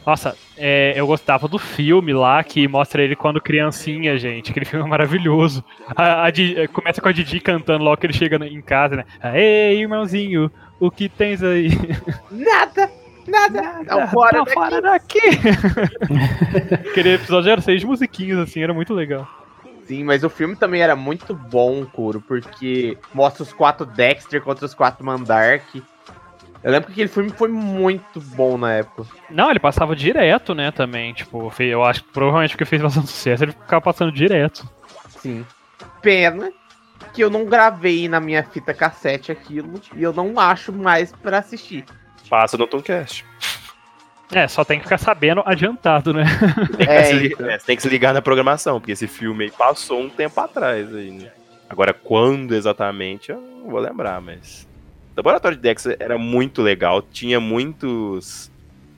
Nossa, é, eu gostava do filme lá que mostra ele quando criancinha, gente. Aquele filme é maravilhoso. A- a Di- começa com a Didi cantando logo que ele chega em casa, né? Aê, irmãozinho, o que tens aí? Nada, nada. Não, fora Tá daqui. fora daqui! Aquele episódio era seis musiquinhas, assim, era muito legal. Sim, mas o filme também era muito bom, Kuro, porque mostra os quatro Dexter contra os quatro Mandark. Eu lembro que aquele filme foi muito bom na época. Não, ele passava direto, né, também. Tipo, eu acho que provavelmente porque fez bastante sucesso, ele ficava passando direto. Sim. Pena que eu não gravei na minha fita cassete aquilo e eu não acho mais pra assistir. Passa no Tomcast. É, só tem que ficar sabendo adiantado, né? Tem que, É, se, li- então. é, você tem que se ligar na programação, porque esse filme aí passou um tempo atrás aí, né? Agora, quando exatamente, eu não vou lembrar, mas. O Laboratório de Dexter era muito legal, tinha muitos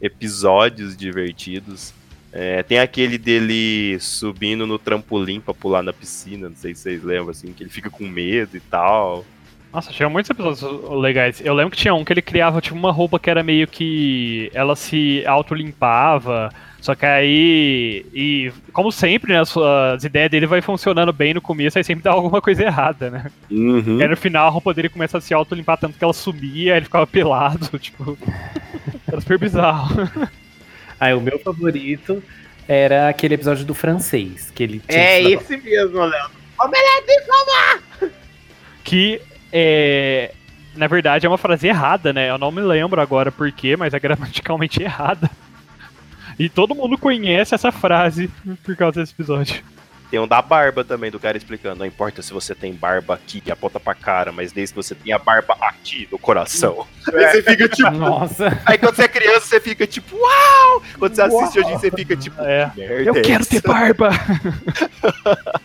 episódios divertidos. É, tem aquele dele subindo no trampolim pra pular na piscina, não sei se vocês lembram, assim, que ele fica com medo e tal. Nossa, tinha muitos episódios legais. Eu lembro que tinha um que ele criava tipo uma roupa que era meio que ela se autolimpava. Só que aí, e como sempre, né, as, as ideias dele vai funcionando bem no começo, aí sempre dá alguma coisa errada, né? Uhum. E aí no final a roupa dele começa a se autolimpar tanto que ela sumia, aí ele ficava pelado, tipo. Era super bizarro. Aí o meu favorito era aquele episódio do francês, que ele tinha É esse mesmo, Léo. Que é. Na verdade é uma frase errada, né? Eu não me lembro agora porquê, mas é gramaticalmente errada. E todo mundo conhece essa frase por causa desse episódio. Tem um da barba também, do cara explicando. Não importa se você tem barba aqui e aponta pra cara, mas desde que você tenha barba aqui no coração. Aí você fica tipo. Nossa, Aí quando você é criança, você fica tipo, uau! Quando você assiste hoje, você fica tipo, É. "Que merda Eu é quero essa?" ter barba!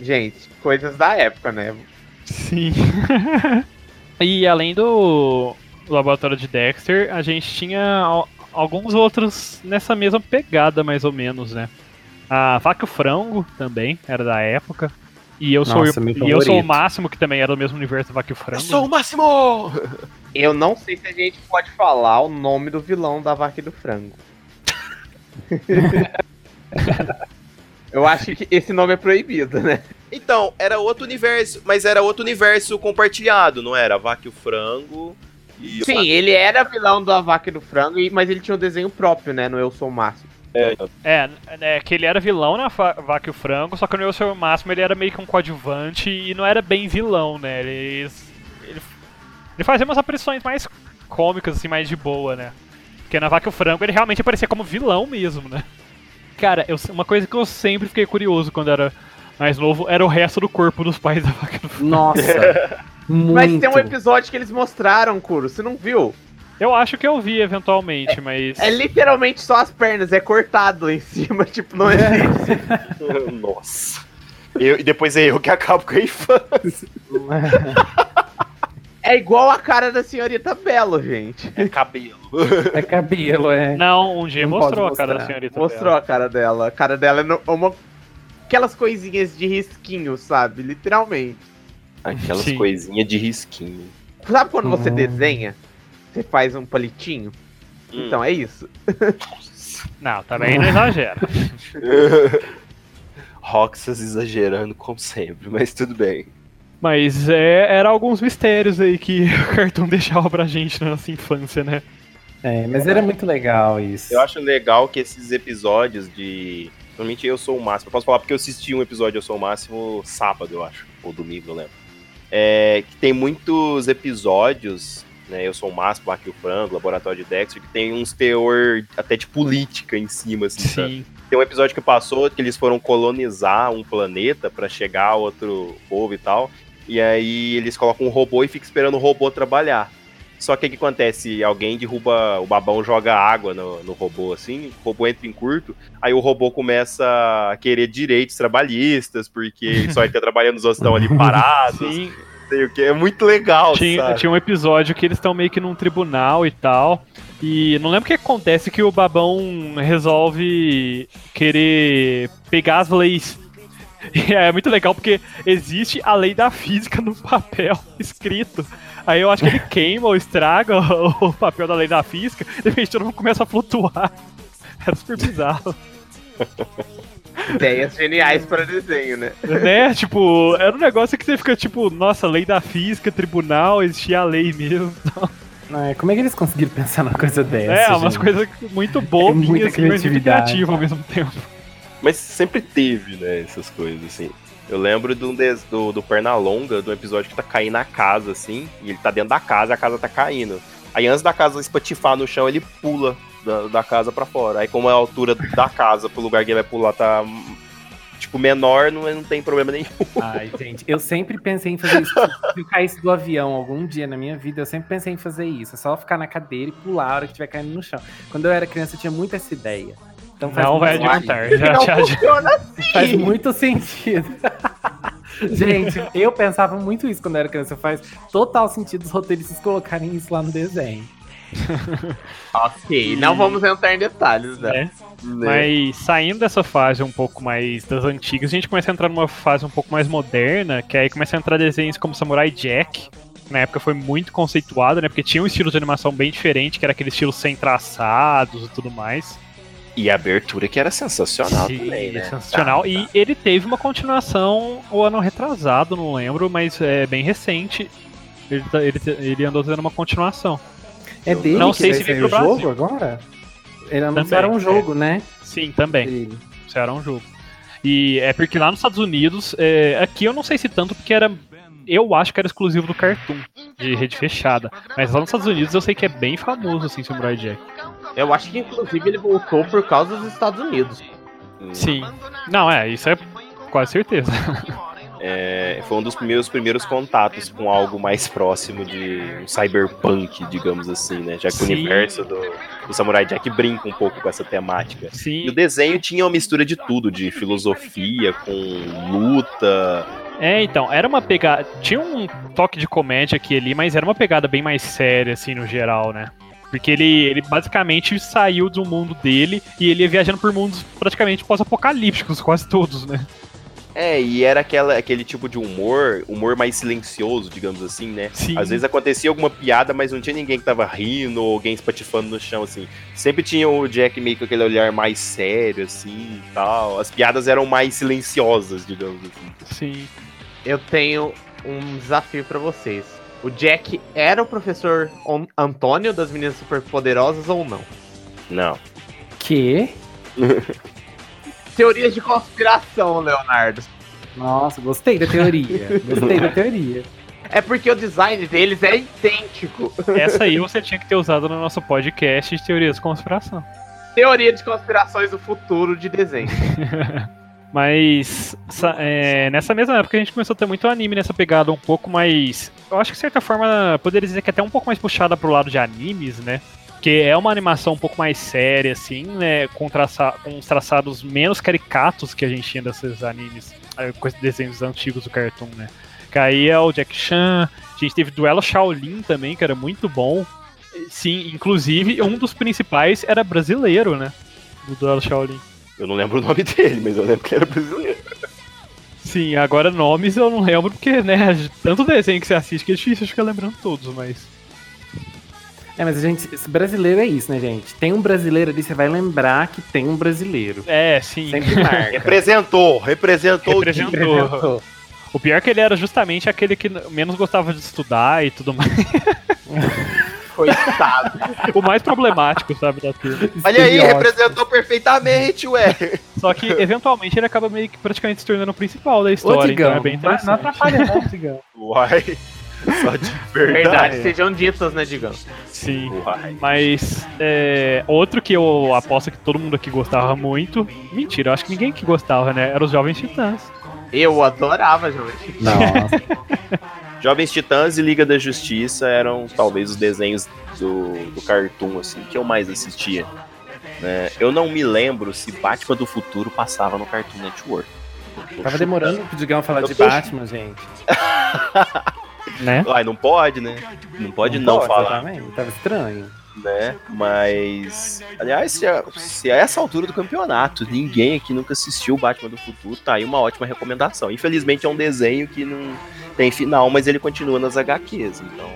Gente, coisas da época, né? Sim. e além do laboratório de Dexter, a gente tinha al- alguns outros nessa mesma pegada, mais ou menos, né? A Vaca e o Frango também era da época. E eu sou, Nossa, meu e eu sou o. Máximo, que também era do mesmo universo do Vaca e o Eu Frango. sou o Máximo! Eu não sei se a gente pode falar o nome do vilão da Vaca e do Frango. Eu acho que esse nome é proibido, né? Então, era outro universo, mas era outro universo compartilhado, não era? A vaca e o frango. E Sim, ele era vilão da Vaca e do Frango, e- mas ele tinha um desenho próprio, né? No Eu Sou o Máximo. É, é, que ele era vilão na Vaca e o Frango, só que no Eu Sou o Máximo ele era meio que um coadjuvante e não era bem vilão, né? Ele, ele, ele fazia umas aparições mais cômicas, assim, mais de boa, né? Porque na Vaca e o Frango ele realmente aparecia como vilão mesmo, né? Cara, eu- uma coisa que eu sempre fiquei curioso quando era mais novo era o resto do corpo dos pais da Vaca do Frango. nossa. muito. Mas tem um episódio que eles mostraram, Kuro, você não viu? Eu acho que eu vi eventualmente, mas. É literalmente só as pernas, é cortado em cima, tipo, não existe. Nossa. Eu, e depois é eu que acabo com a infância. É igual a cara da senhorita Belo, gente. É cabelo. É cabelo, é. Não, um dia Não mostrou a cara da senhorita. Mostrou a cara dela. A cara dela é no- uma. Aquelas coisinhas de risquinho, sabe? Literalmente. Aquelas Sim. coisinhas de risquinho. Sabe quando você Hum. desenha? Você faz um palitinho? Hum. Então é isso. Não, também não exagera. Roxas exagerando, como sempre, mas tudo bem. Mas é, era alguns mistérios aí que o cartoon deixava pra gente na nossa infância, né? É, mas era muito legal isso. Eu acho legal que esses episódios de. Normalmente eu sou o máximo. Eu posso falar porque eu assisti um episódio Eu Sou o Máximo sábado, eu acho. Ou domingo, não lembro. É, que tem muitos episódios, né? Eu sou o máximo, aqui o frango, Laboratório de Dexter, que tem uns teor até de política em cima, assim? Sim. Tem um episódio que passou que eles foram colonizar um planeta pra chegar a outro povo e tal. E aí eles colocam um robô e fica esperando o robô trabalhar. Só que o que acontece? Alguém derruba, o babão joga água no, no robô, assim, o robô entra em curto, aí o robô começa a querer direitos trabalhistas, porque só ele tá trabalhando, os outros estão ali parados, Sim, sei o que. É muito legal, tinha, sabe? tinha um episódio que eles estão meio que num tribunal e tal. E não lembro o que acontece que o babão resolve querer pegar as leis. E é muito legal porque existe a lei da física no papel escrito. Aí eu acho que ele queima ou estraga o, o papel da lei da física, de repente todo mundo começa a flutuar. É super bizarro. Ideias geniais para desenho, né? né? Tipo, era um negócio que você fica tipo, nossa, lei da física, tribunal, existia a lei mesmo. É, como é que eles conseguiram pensar numa coisa dessa? É, umas coisas muito bobinhas, muita assim, mas criatividade. ao mesmo tempo. Mas sempre teve, né, essas coisas, assim. Eu lembro do, do, do Pernalonga, do episódio que tá caindo a casa, assim, e ele tá dentro da casa a casa tá caindo. Aí antes da casa espatifar no chão, ele pula da, da casa pra fora. Aí como a altura da casa pro lugar que ele vai pular tá, tipo, menor, não, não tem problema nenhum. Ai, gente, eu sempre pensei em fazer isso. Se eu caísse do avião algum dia na minha vida, eu sempre pensei em fazer isso. É só ficar na cadeira e pular a hora que estiver caindo no chão. Quando eu era criança, eu tinha muito essa ideia. Então faz Não vai adiantar. Já, Não já, já. funciona Faz assim. muito sentido. Gente, eu pensava muito isso quando eu era criança. Faz total sentido os roteiristas colocarem isso lá no desenho. Ok, não vamos entrar em detalhes, né? É. né? Mas saindo dessa fase um pouco mais das antigas, a gente começa a entrar numa fase um pouco mais moderna, que aí começa a entrar desenhos como Samurai Jack. Na época foi muito conceituado, né? Porque tinha um estilo de animação bem diferente, que era aquele estilo sem traçados e tudo mais. E a abertura que era sensacional Sim, também, né? sensacional. Tá, E ele teve uma continuação o ano retrasado, não lembro, mas é bem recente. Ele, tá- ele, ele andou tendo uma continuação. É dele não que sei se veio o pro jogo Brasil. agora? Ele anunciaram um jogo, né? Sim, também. Isso era um jogo. E é porque lá nos Estados Unidos, é, aqui eu não sei se tanto, porque era. Eu acho que era exclusivo do Cartoon, de rede fechada. Mas lá nos Estados Unidos eu sei que é bem famoso, assim, Samurai Jack. Eu acho que inclusive ele voltou por causa dos Estados Unidos. Sim. Não, é, isso é quase certeza. é, foi um dos meus primeiros contatos com algo mais próximo de um cyberpunk, digamos assim, né? Já que o Sim. universo do, do Samurai Jack brinca um pouco com essa temática. E Sim. o desenho tinha uma mistura de tudo, de filosofia com luta. É, então, era uma pegada. Tinha um toque de comédia aqui e ali, mas era uma pegada bem mais séria, assim, no geral, né? Porque ele, ele basicamente saiu do mundo dele e ele ia viajando por mundos praticamente pós-apocalípticos, quase todos, né? É, e era aquela, aquele tipo de humor, humor mais silencioso, digamos assim, né? Sim. Às vezes acontecia alguma piada, mas não tinha ninguém que tava rindo ou alguém espatifando no chão, assim. Sempre tinha o Jack meio com aquele olhar mais sério, assim, e tal. As piadas eram mais silenciosas, digamos assim. Sim. Eu tenho um desafio pra vocês. O Jack era o professor On- Antônio das Meninas Superpoderosas ou não? Não. Que? Teorias de conspiração, Leonardo. Nossa, gostei da teoria. Gostei da teoria. É porque o design deles é idêntico. Essa aí você tinha que ter usado no nosso podcast de teorias de conspiração. Teoria de conspirações do futuro de desenho. Mas é, nessa mesma época a gente começou a ter muito anime nessa pegada um pouco mais. Eu acho que de certa forma poderia dizer que até um pouco mais puxada pro lado de animes, né? Que é uma animação um pouco mais séria, assim, né? Com, traça, com traçados menos caricatos que a gente tinha desses animes, é, esses desenhos antigos do Cartoon, né? Que aí é o Jack Chan, a gente teve Duelo Shaolin também, que era muito bom. Sim, inclusive um dos principais era brasileiro, né? Do Duelo Shaolin. Eu não lembro o nome dele, mas eu lembro que era brasileiro. Sim, agora nomes eu não lembro, porque, né, tanto desenho que você assiste que é difícil ficar lembrando todos, mas. É, mas a gente. Brasileiro é isso, né, gente? Tem um brasileiro ali, você vai lembrar que tem um brasileiro. É, sim. Sempre marca. representou, representou, representou. representou. O pior é que ele era justamente aquele que menos gostava de estudar e tudo mais. Coitado. o mais problemático, sabe, da turma. Olha aí, representou perfeitamente, ué. Só que, eventualmente, ele acaba meio que praticamente se tornando o principal da história, Ô, Digão, então é bem interessante. Não atrapalha não, Digão. Uai. Só de verdade. verdade sejam ditas, né, Digão? Sim. Uai. Mas é, outro que eu aposto que todo mundo aqui gostava muito. Mentira, eu acho que ninguém que gostava, né? Era os Jovens Titãs. Eu adorava Jovens Titãs. Nossa. Jovens Titãs e Liga da Justiça eram talvez os desenhos do, do Cartoon assim que eu mais assistia. Né? Eu não me lembro se Batman do Futuro passava no Cartoon Network. Tava demorando pro Digão falar eu de. Batman, gente. né? Ai, não pode, né? Não pode não, não pode, falar. Exatamente. Tava estranho né? Mas, aliás, se a, se a essa altura do campeonato ninguém aqui nunca assistiu o Batman do Futuro, tá aí uma ótima recomendação. Infelizmente é um desenho que não tem final, mas ele continua nas HQs, então.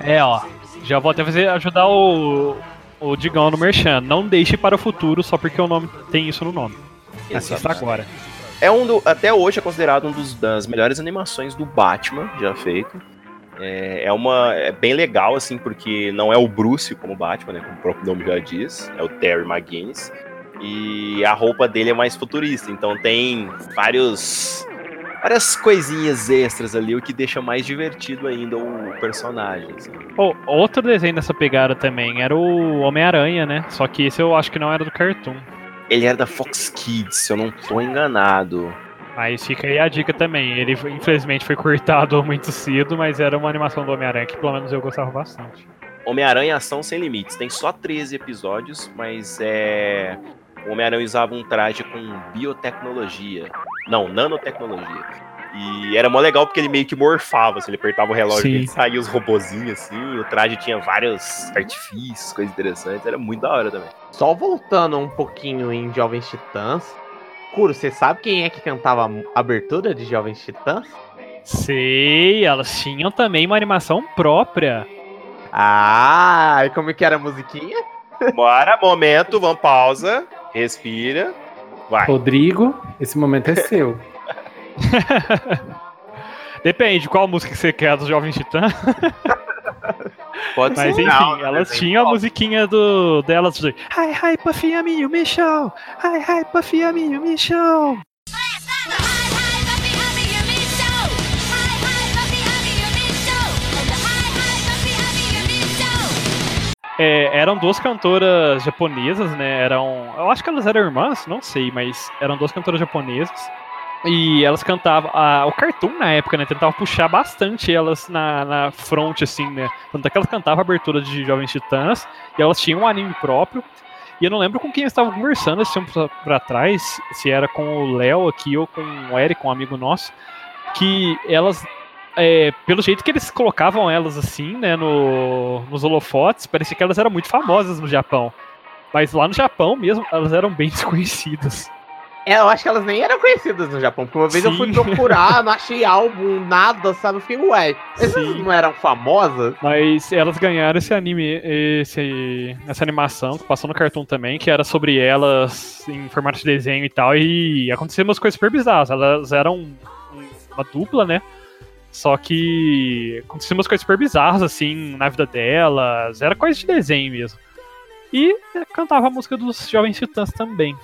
É, ó. Já vou até fazer, ajudar o, o Digão no Merchan. Não deixe para o futuro só porque o nome tem isso no nome. Assista agora. É um do, até hoje é considerado um dos, das melhores animações do Batman já feito. É, é, uma é bem legal assim porque não é o Bruce como Batman, né, como o próprio nome já diz, é o Terry McGuinness. E a roupa dele é mais futurista, então tem vários várias coisinhas extras ali, o que deixa mais divertido ainda o personagem. Assim. Oh, outro desenho dessa pegada também era o Homem-Aranha, né? Só que esse eu acho que não era do Cartoon. Ele era da Fox Kids, se eu não tô enganado. Mas fica aí a dica também. Ele infelizmente foi cortado muito cedo, mas era uma animação do Homem-Aranha que pelo menos eu gostava bastante. Homem-Aranha Ação Sem Limites. Tem só 13 episódios, mas é. O Homem-Aranha usava um traje com biotecnologia. Não, nanotecnologia. E era mó legal porque ele meio que morfava, assim, ele apertava o relógio e saía os robozinhos assim, o traje tinha vários artifícios, coisas interessantes, era muito da hora também. Só voltando um pouquinho em Jovens Titãs, Kuro, você sabe quem é que cantava a abertura de Jovens Titãs? Sei, elas tinham também uma animação própria. Ah, e como é que era a musiquinha? Bora, momento, vamos pausa, respira, vai. Rodrigo, esse momento é seu. Depende, qual música você quer dos Jovens Titãs? Pode Mas ser. enfim, não, elas tinham a musiquinha do, delas de Hi, hi, Puffy, amigo, me show! Hi, hi, Puffy, amigo, me É, eram duas cantoras japonesas, né? Eram. Eu acho que elas eram irmãs, não sei, mas eram duas cantoras japonesas. E elas cantavam. A, o Cartoon na época, né? Tentava puxar bastante elas na, na front, assim, né? Tanto é que elas cantavam a abertura de Jovens Titãs. E elas tinham um anime próprio. E eu não lembro com quem eles estavam conversando esse tempo pra trás. Se era com o Léo aqui ou com o Eric, um amigo nosso. Que elas é, pelo jeito que eles colocavam elas assim, né, no, nos holofotes, parecia que elas eram muito famosas no Japão. Mas lá no Japão mesmo, elas eram bem desconhecidas. É, eu acho que elas nem eram conhecidas no Japão, porque uma vez Sim. eu fui procurar, não achei álbum, nada, sabe? Eu fiquei, ué, essas Sim. não eram famosas? Mas elas ganharam esse anime, esse, essa animação, que passou no Cartoon também, que era sobre elas em formato de desenho e tal, e aconteceram umas coisas super bizarras. Elas eram uma dupla, né? Só que aconteciam umas coisas super bizarras, assim, na vida delas. Era coisa de desenho mesmo. E cantava a música dos Jovens Titãs também.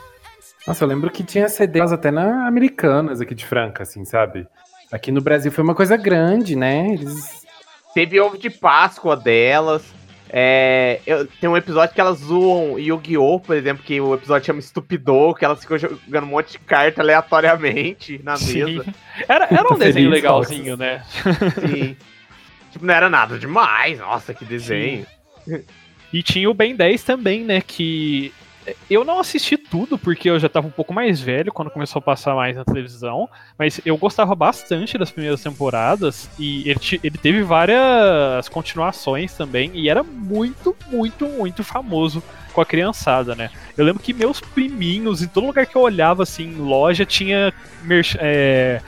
Nossa, eu lembro que tinha CDs até na Americanas aqui de Franca, assim, sabe? Aqui no Brasil foi uma coisa grande, né? Eles... Teve ovo de Páscoa delas. É, eu, tem um episódio que elas zoam Yu-Gi-Oh!, por exemplo, que o episódio chama Estupidou, que elas ficam jogando um monte de carta aleatoriamente na Sim. mesa. Era, era um desenho legalzinho, né? Sim. tipo, não era nada demais. Nossa, que desenho. Sim. E tinha o Ben 10 também, né? Que eu não assisti tudo, porque eu já estava um pouco mais velho quando começou a passar mais na televisão, mas eu gostava bastante das primeiras temporadas e ele, ele teve várias continuações também e era muito, muito, muito famoso com a criançada, né? Eu lembro que meus priminhos, em todo lugar que eu olhava, assim, loja, tinha é,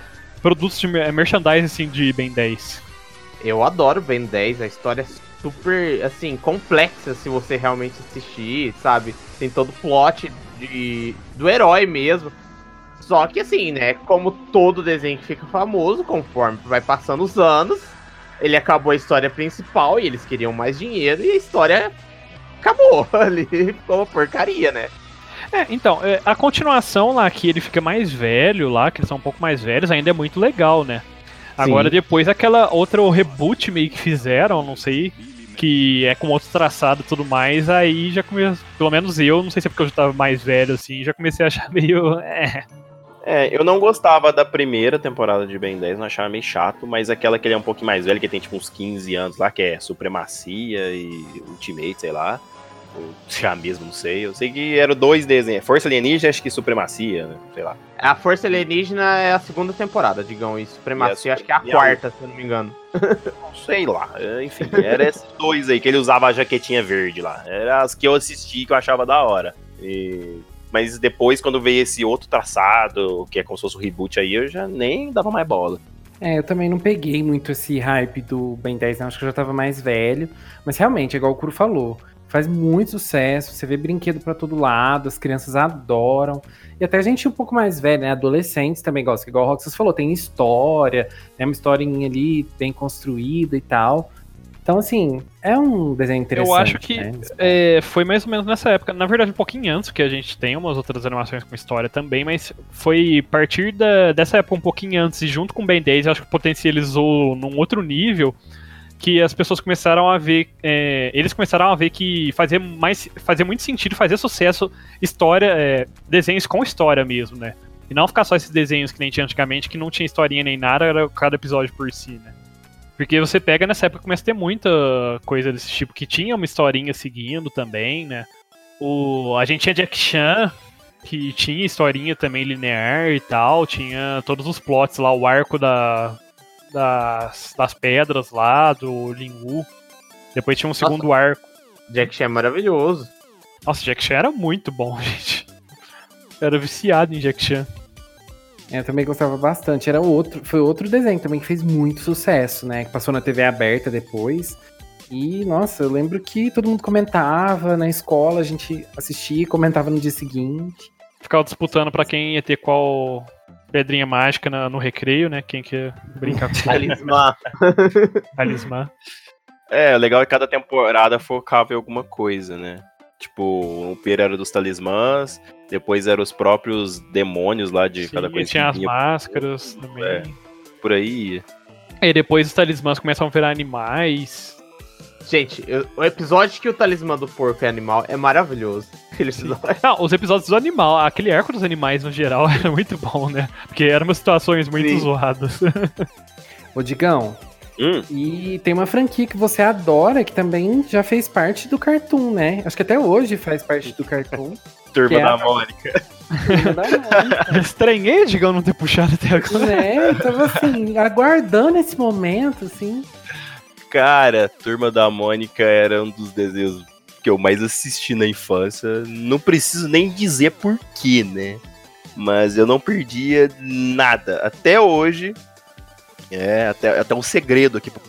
produtos de merchandising, assim, de Ben 10. Eu adoro Ben 10, a história é super, assim, complexa se você realmente assistir, sabe? Tem todo o plot de, do herói mesmo. Só que assim, né? Como todo desenho que fica famoso, conforme vai passando os anos, ele acabou a história principal e eles queriam mais dinheiro e a história acabou ali. Ficou uma porcaria, né? É, então, é, a continuação lá que ele fica mais velho lá, que eles são um pouco mais velhos, ainda é muito legal, né? Agora Sim. depois aquela outra reboot meio que fizeram, não sei, que é com outro traçado e tudo mais, aí já comecei, pelo menos eu, não sei se é porque eu já tava mais velho assim, já comecei a achar meio. É. É, eu não gostava da primeira temporada de Ben 10, não achava meio chato, mas aquela que ele é um pouquinho mais velho, que tem tipo uns 15 anos lá, que é Supremacia e Ultimate, sei lá já mesmo, não sei. Eu sei que eram dois desenhos. Força Alienígena, acho que Supremacia, né? sei lá. A Força Alienígena é a segunda temporada, digam, e Supremacia, e acho que é a quarta, se eu não me engano. sei lá, enfim, era esses dois aí que ele usava a jaquetinha verde lá. Era as que eu assisti que eu achava da hora. E... Mas depois, quando veio esse outro traçado, que é como se fosse o reboot aí, eu já nem dava mais bola. É, eu também não peguei muito esse hype do Ben 10, não. Acho que eu já tava mais velho. Mas realmente, igual o Kuro falou, faz muito sucesso, você vê brinquedo para todo lado, as crianças adoram. E até a gente um pouco mais velho, né? Adolescentes também gostam, igual o Roxas falou, tem história, tem uma historinha ali bem construída e tal. Então, assim, é um desenho interessante. Eu acho que né? é, foi mais ou menos nessa época. Na verdade, um pouquinho antes, que a gente tem umas outras animações com história também, mas foi a partir da, dessa época, um pouquinho antes, e junto com o Ben 10, eu acho que potencializou num outro nível que as pessoas começaram a ver, é, eles começaram a ver que fazia mais, fazia muito sentido fazer sucesso história, é, desenhos com história mesmo, né? E não ficar só esses desenhos que nem tinha antigamente, que não tinha historinha nem nada, era cada episódio por si, né? Porque você pega nessa época começa a ter muita coisa desse tipo, que tinha uma historinha seguindo também, né? O, a gente tinha Jack Chan, que tinha historinha também linear e tal, tinha todos os plots lá, o arco da, das, das pedras lá, do Lingu. Depois tinha um segundo Nossa, arco. Jack Chan é maravilhoso. Nossa, Jack Chan era muito bom, gente. era viciado em Jack Chan. É, eu também gostava bastante. Era outro, foi outro desenho também que fez muito sucesso, né? Que passou na TV aberta depois. E, nossa, eu lembro que todo mundo comentava na escola, a gente assistia e comentava no dia seguinte. Ficava disputando para quem ia ter qual pedrinha mágica na, no recreio, né? Quem quer brincar com Talismã. Talismã. É, o legal é que cada temporada focava em alguma coisa, né? Tipo, o Pera era dos talismãs, depois eram os próprios demônios lá de Sim, cada coisa. tinha as máscaras também. É, por aí. E depois os talismãs começam a virar animais. Gente, eu, o episódio que o talismã do porco é animal é maravilhoso. Não, os episódios do animal, aquele arco dos animais no geral era muito bom, né? Porque eram umas situações muito Sim. zoadas. Ô, Digão. Hum. E tem uma franquia que você adora, que também já fez parte do Cartoon, né? Acho que até hoje faz parte do Cartoon. Turma é da a... Mônica. Turma da Mônica. Estranhei, Digão, não ter puxado até agora. É, tava assim, aguardando esse momento, assim. Cara, Turma da Mônica era um dos desenhos que eu mais assisti na infância. Não preciso nem dizer porquê, né? Mas eu não perdia nada. Até hoje. É, até, até um segredo aqui pra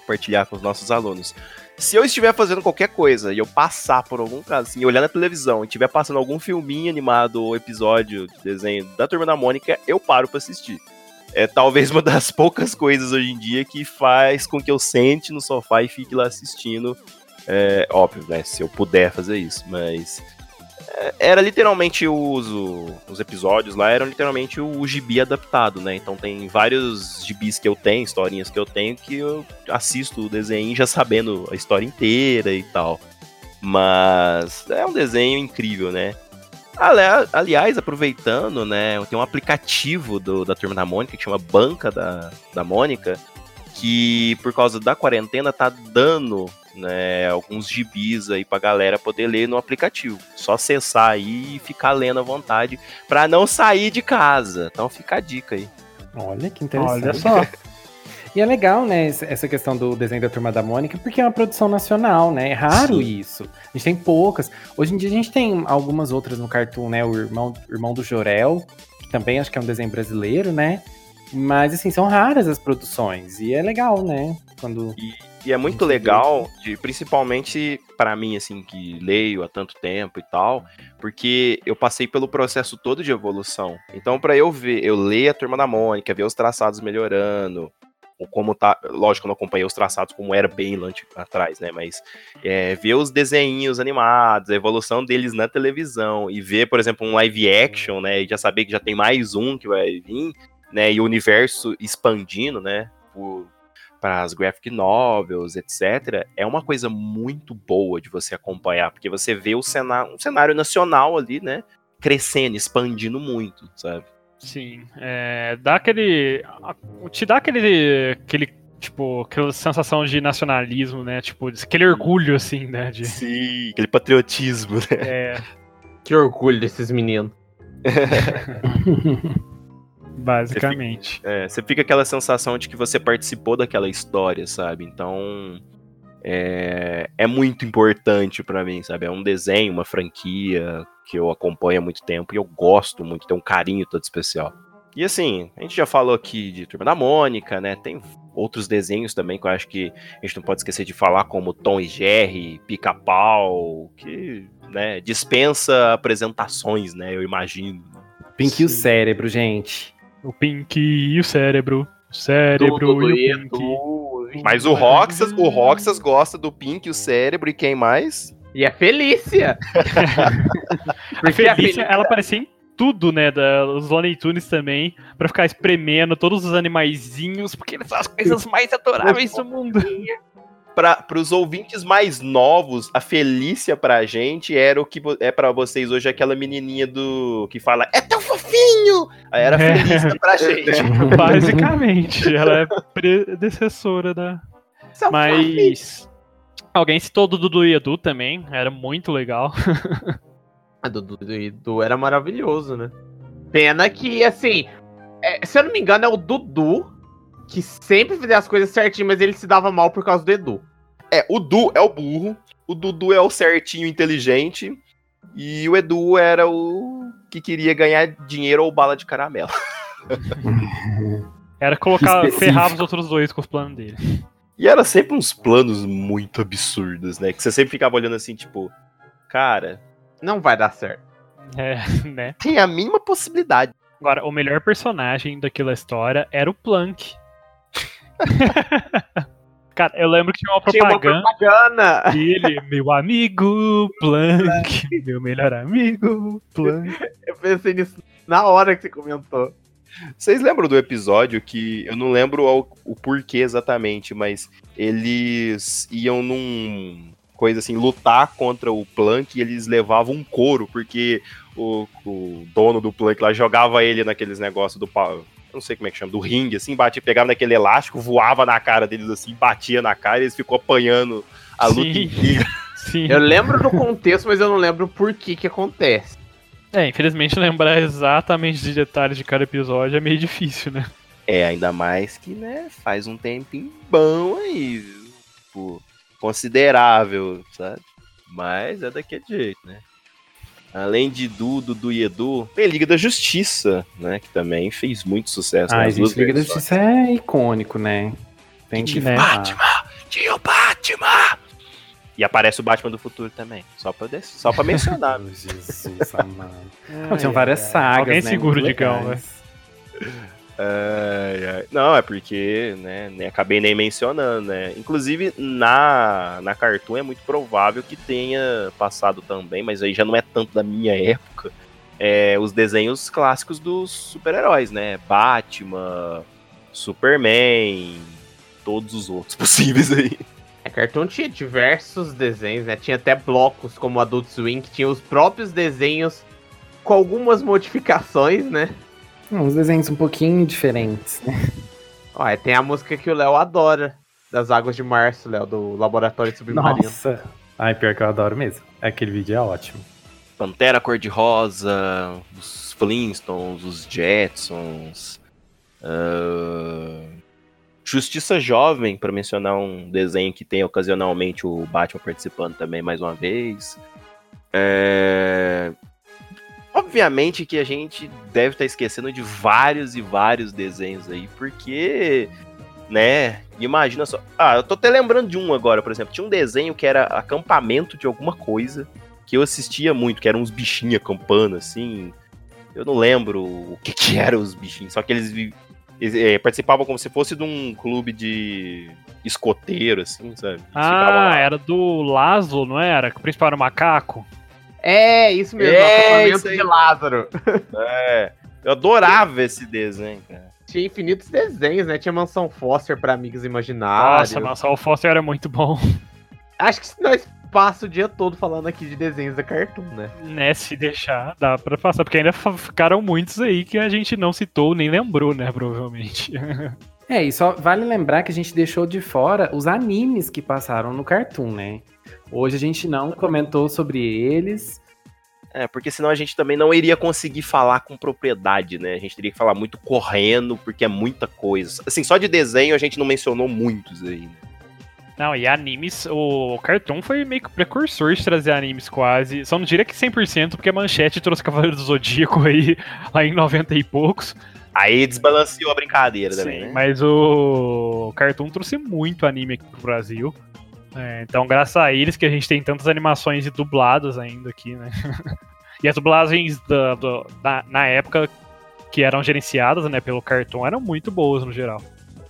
compartilhar com os nossos alunos. Se eu estiver fazendo qualquer coisa e eu passar por algum caso, assim, olhar na televisão e estiver passando algum filminho animado ou episódio de desenho da Turma da Mônica, eu paro para assistir. É talvez uma das poucas coisas hoje em dia que faz com que eu sente no sofá e fique lá assistindo é óbvio, né? Se eu puder fazer isso, mas É, era literalmente os, os episódios lá, eram literalmente o, o gibi adaptado, né? Então tem vários gibis que eu tenho, historinhas que eu tenho, que eu assisto o desenho já sabendo a história inteira e tal. Mas é um desenho incrível, né? Aliás, aproveitando, né? Tem um aplicativo do, da Turma da Mônica que chama Banca da, da Mônica, que por causa da quarentena tá dando né, alguns gibis aí pra galera poder ler no aplicativo. Só acessar aí e ficar lendo à vontade para não sair de casa. Então fica a dica aí. Olha que interessante. Olha só. E é legal, né, essa questão do desenho da Turma da Mônica, porque é uma produção nacional, né? É raro Sim. isso. A gente tem poucas. Hoje em dia a gente tem algumas outras no Cartoon, né? O Irmão, Irmão do Jorel, que também acho que é um desenho brasileiro, né? Mas, assim, são raras as produções. E é legal, né? Quando. E, e é muito legal, de, principalmente para mim, assim, que leio há tanto tempo e tal, porque eu passei pelo processo todo de evolução. Então, para eu ver, eu ler a Turma da Mônica, ver os traçados melhorando, como tá. Lógico, eu não acompanhei os traçados como era bem lá atrás, né? Mas é, ver os desenhinhos animados, a evolução deles na televisão, e ver, por exemplo, um live action, né? E já saber que já tem mais um que vai vir, né? E o universo expandindo, né? para as graphic novels, etc., é uma coisa muito boa de você acompanhar, porque você vê o cenário, um cenário nacional ali, né? Crescendo, expandindo muito, sabe? Sim, é, dá aquele. Te dá aquele. aquele tipo, aquela sensação de nacionalismo, né? Tipo, aquele orgulho, assim, né? De... Sim, aquele patriotismo, né? É. Que orgulho desses meninos. Basicamente. Você fica, é, você fica aquela sensação de que você participou daquela história, sabe? Então. É, é muito importante para mim, sabe? É um desenho, uma franquia que eu acompanho há muito tempo e eu gosto muito, tem um carinho todo especial. E assim, a gente já falou aqui de Turma da Mônica, né? Tem outros desenhos também que eu acho que a gente não pode esquecer de falar, como Tom e Jerry, Pica-Pau, que né, dispensa apresentações, né? Eu imagino. Pink Sim. e o cérebro, gente. O Pink e o cérebro. O cérebro do, e o Pink. Mas o Roxas, o Roxas gosta do Pink e o cérebro e quem mais? E a Felícia. Porque a Felícia, ela aparecia em tudo, né? Da, os Looney Tunes também, pra ficar espremendo todos os animaizinhos, porque eles são as coisas mais adoráveis do mundo. Para os ouvintes mais novos, a Felícia pra gente era o que é para vocês hoje aquela menininha do que fala é tão fofinho. Aí era é. Felícia pra gente. Basicamente, ela é predecessora da. São Mas Alguém citou do Dudu e Edu também, era muito legal. a Dudu e Edu era maravilhoso, né? Pena que, assim, é, se eu não me engano, é o Dudu que sempre fazia as coisas certinho, mas ele se dava mal por causa do Edu. É, o Du é o burro, o Dudu é o certinho inteligente, e o Edu era o que queria ganhar dinheiro ou bala de caramelo. Era colocar, ferrar os outros dois com os planos dele. E era sempre uns planos muito absurdos, né? Que você sempre ficava olhando assim, tipo, cara. Não vai dar certo. É, né? Tem a mínima possibilidade. Agora, o melhor personagem daquela história era o Plank. Cara, eu lembro que tinha uma propaganda. Tinha uma propaganda. Dele, meu amigo Plank, meu melhor amigo Plank. Eu pensei nisso na hora que você comentou. Vocês lembram do episódio que eu não lembro o, o porquê exatamente, mas eles iam num coisa assim, lutar contra o Plank e eles levavam um couro, porque o, o dono do Plank lá jogava ele naqueles negócios do não sei como é que chama, do ringue, assim, batia, pegava naquele elástico, voava na cara deles assim, batia na cara e eles ficou apanhando a luta inteira. Sim. Eu lembro do contexto, mas eu não lembro por que que acontece. É, infelizmente lembrar exatamente de detalhes de cada episódio é meio difícil, né? É, ainda mais que, né, faz um tempinho bom aí, tipo, considerável, sabe? Mas é daquele jeito, né? Além de Dudu, Dudu e Edu, tem Liga da Justiça, né? Que também fez muito sucesso. Ah, gente, Liga da Justiça é icônico, né? Tem que, né? Batman! Tinha o Batman! E aparece o Batman do futuro também. Só pra, só pra mencionar. Jesus amado. Não, tinham várias sagas. Alguém né, segura o Digão, né? Não, é porque, né, nem acabei nem mencionando, né? Inclusive, na, na Cartoon é muito provável que tenha passado também, mas aí já não é tanto da minha época, é, os desenhos clássicos dos super-heróis, né? Batman, Superman, todos os outros possíveis aí. A Cartoon tinha diversos desenhos, né? Tinha até blocos como Adult Swim, que tinha os próprios desenhos com algumas modificações, né? Uns desenhos um pouquinho diferentes, né? Olha, tem a música que o Léo adora, das Águas de Março, Léo, do Laboratório Submarino. Nossa! Ai, pior que eu adoro mesmo. Aquele vídeo é ótimo. Pantera Cor-de-Rosa, os Flintstones, os Jetsons, uh... Justiça Jovem, para mencionar um desenho que tem ocasionalmente o Batman participando também mais uma vez. É... Obviamente que a gente deve estar tá esquecendo de vários e vários desenhos aí, porque, né? Imagina só. Ah, eu tô até lembrando de um agora, por exemplo. Tinha um desenho que era acampamento de alguma coisa, que eu assistia muito, que eram uns bichinhos acampando, assim. Eu não lembro o que, que eram os bichinhos, só que eles é, participavam como se fosse de um clube de escoteiro, assim, sabe? ah, era do Lazo, não era? Que o principal era o macaco. É, isso mesmo, é, isso de Lázaro. É, eu adorava esse desenho, cara. Tinha infinitos desenhos, né? Tinha Mansão Foster para amigos imaginários. Nossa, Mansão Foster era muito bom. Acho que se nós passa o dia todo falando aqui de desenhos da Cartoon, né? Né, se deixar, dá pra passar, porque ainda ficaram muitos aí que a gente não citou nem lembrou, né, provavelmente. É, e só vale lembrar que a gente deixou de fora os animes que passaram no Cartoon, né? Hoje a gente não comentou sobre eles. É, porque senão a gente também não iria conseguir falar com propriedade, né? A gente teria que falar muito correndo, porque é muita coisa. Assim, só de desenho a gente não mencionou muitos aí, né? Não, e animes, o Cartoon foi meio que precursor de trazer animes quase. Só não diria que 100%, porque a Manchete trouxe Cavaleiro do Zodíaco aí, lá em 90 e poucos. Aí desbalanceou a brincadeira Sim, também, né? Mas o Cartoon trouxe muito anime aqui pro Brasil. É, então, graças a eles que a gente tem tantas animações dubladas ainda aqui, né? e as dublagens da, da, na época que eram gerenciadas né, pelo Cartoon eram muito boas no geral.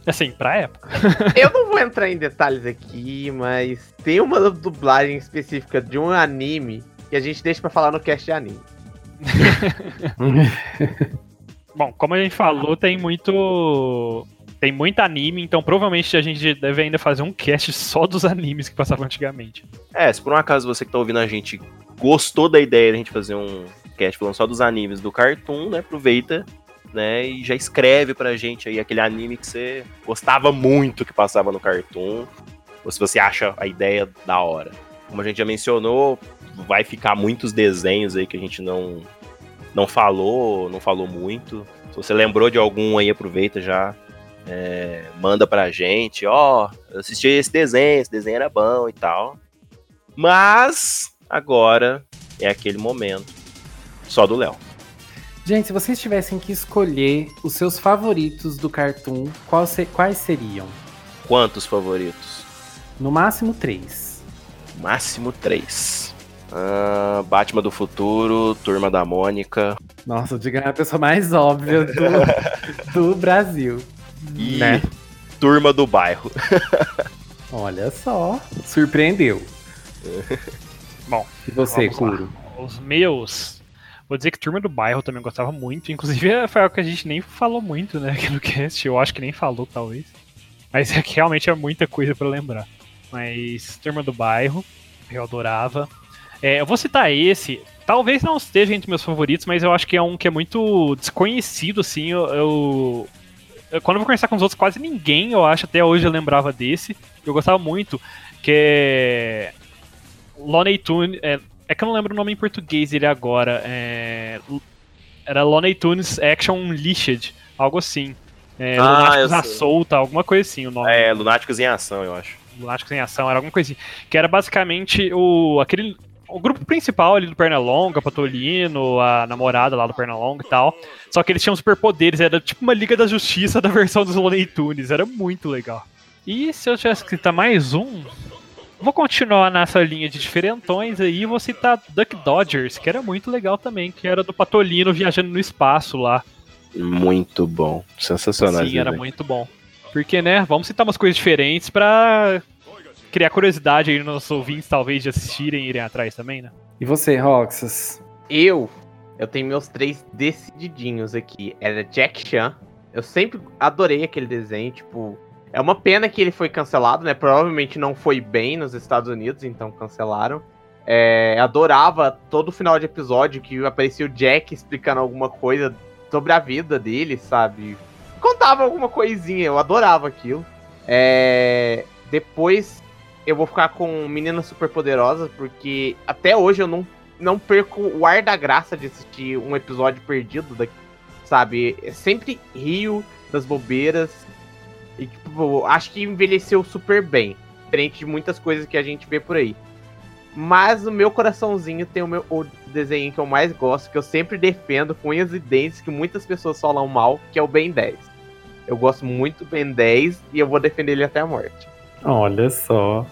Assim, pra época. Eu não vou entrar em detalhes aqui, mas tem uma dublagem específica de um anime que a gente deixa pra falar no cast de anime. Bom, como a gente falou, tem muito. Tem muito anime, então provavelmente a gente deve ainda fazer um cast só dos animes que passavam antigamente. É, se por um acaso você que tá ouvindo a gente gostou da ideia de a gente fazer um cast falando só dos animes do Cartoon, né? Aproveita né? E já escreve pra gente aí aquele anime que você gostava muito que passava no Cartoon, ou se você acha a ideia da hora. Como a gente já mencionou, vai ficar muitos desenhos aí que a gente não não falou, não falou muito. Se você lembrou de algum aí, aproveita já. É, manda pra gente, ó, oh, assisti esse desenho, esse desenho era bom e tal. Mas agora é aquele momento só do Léo. Gente, se vocês tivessem que escolher os seus favoritos do Cartoon, quais seriam? Quantos favoritos? No máximo três. Máximo três. Uh, Batman do Futuro, Turma da Mônica. Nossa, o Diga é a pessoa mais óbvia do, do Brasil. E né? Turma do Bairro. Olha só, surpreendeu. Bom, e você, Curo? Os meus Vou dizer que Turma do Bairro também gostava muito. Inclusive, foi algo que a gente nem falou muito, né, aqui no cast. Eu acho que nem falou, talvez. Mas é que realmente é muita coisa para lembrar. Mas Turma do Bairro, eu adorava. É, eu vou citar esse. Talvez não esteja entre meus favoritos, mas eu acho que é um que é muito desconhecido, assim. Eu, eu, eu quando eu vou conversar com os outros, quase ninguém, eu acho, até hoje eu lembrava desse. Eu gostava muito, que é. Loney Tunes. É, é que eu não lembro o nome em português ele agora. É... Era Looney Tunes Action Unleashed, algo assim. É, ah, Lunáticos à solta, alguma coisa assim o nome. É, Lunáticos em Ação, eu acho. Lunáticos em Ação, era alguma coisa assim. Que era basicamente o, aquele, o grupo principal ali do Pernalonga, Patolino, a namorada lá do Pernalonga e tal. Só que eles tinham superpoderes, era tipo uma Liga da Justiça da versão dos Looney Tunes, era muito legal. E se eu tivesse que citar mais um, Vou continuar nessa linha de diferentões aí e vou citar Duck Dodgers, que era muito legal também, que era do Patolino viajando no espaço lá. Muito bom. Sensacional. Sim, era muito bom. Porque, né, vamos citar umas coisas diferentes pra criar curiosidade aí nos nossos ouvintes, talvez, de assistirem e irem atrás também, né? E você, Roxas? Eu, eu tenho meus três decididinhos aqui. Era Jack Chan. Eu sempre adorei aquele desenho, tipo... É uma pena que ele foi cancelado, né? Provavelmente não foi bem nos Estados Unidos, então cancelaram. É, adorava todo final de episódio que aparecia o Jack explicando alguma coisa sobre a vida dele, sabe? Contava alguma coisinha, eu adorava aquilo. É, depois eu vou ficar com Meninas Superpoderosas, porque até hoje eu não, não perco o ar da graça de assistir um episódio perdido, daqui, sabe? É sempre rio das bobeiras. E, tipo, acho que envelheceu super bem. Diferente de muitas coisas que a gente vê por aí. Mas no meu coraçãozinho tem o, meu, o desenho que eu mais gosto, que eu sempre defendo com unhas e dentes, que muitas pessoas falam mal, que é o Ben 10. Eu gosto muito do Ben 10 e eu vou defender ele até a morte. Olha só.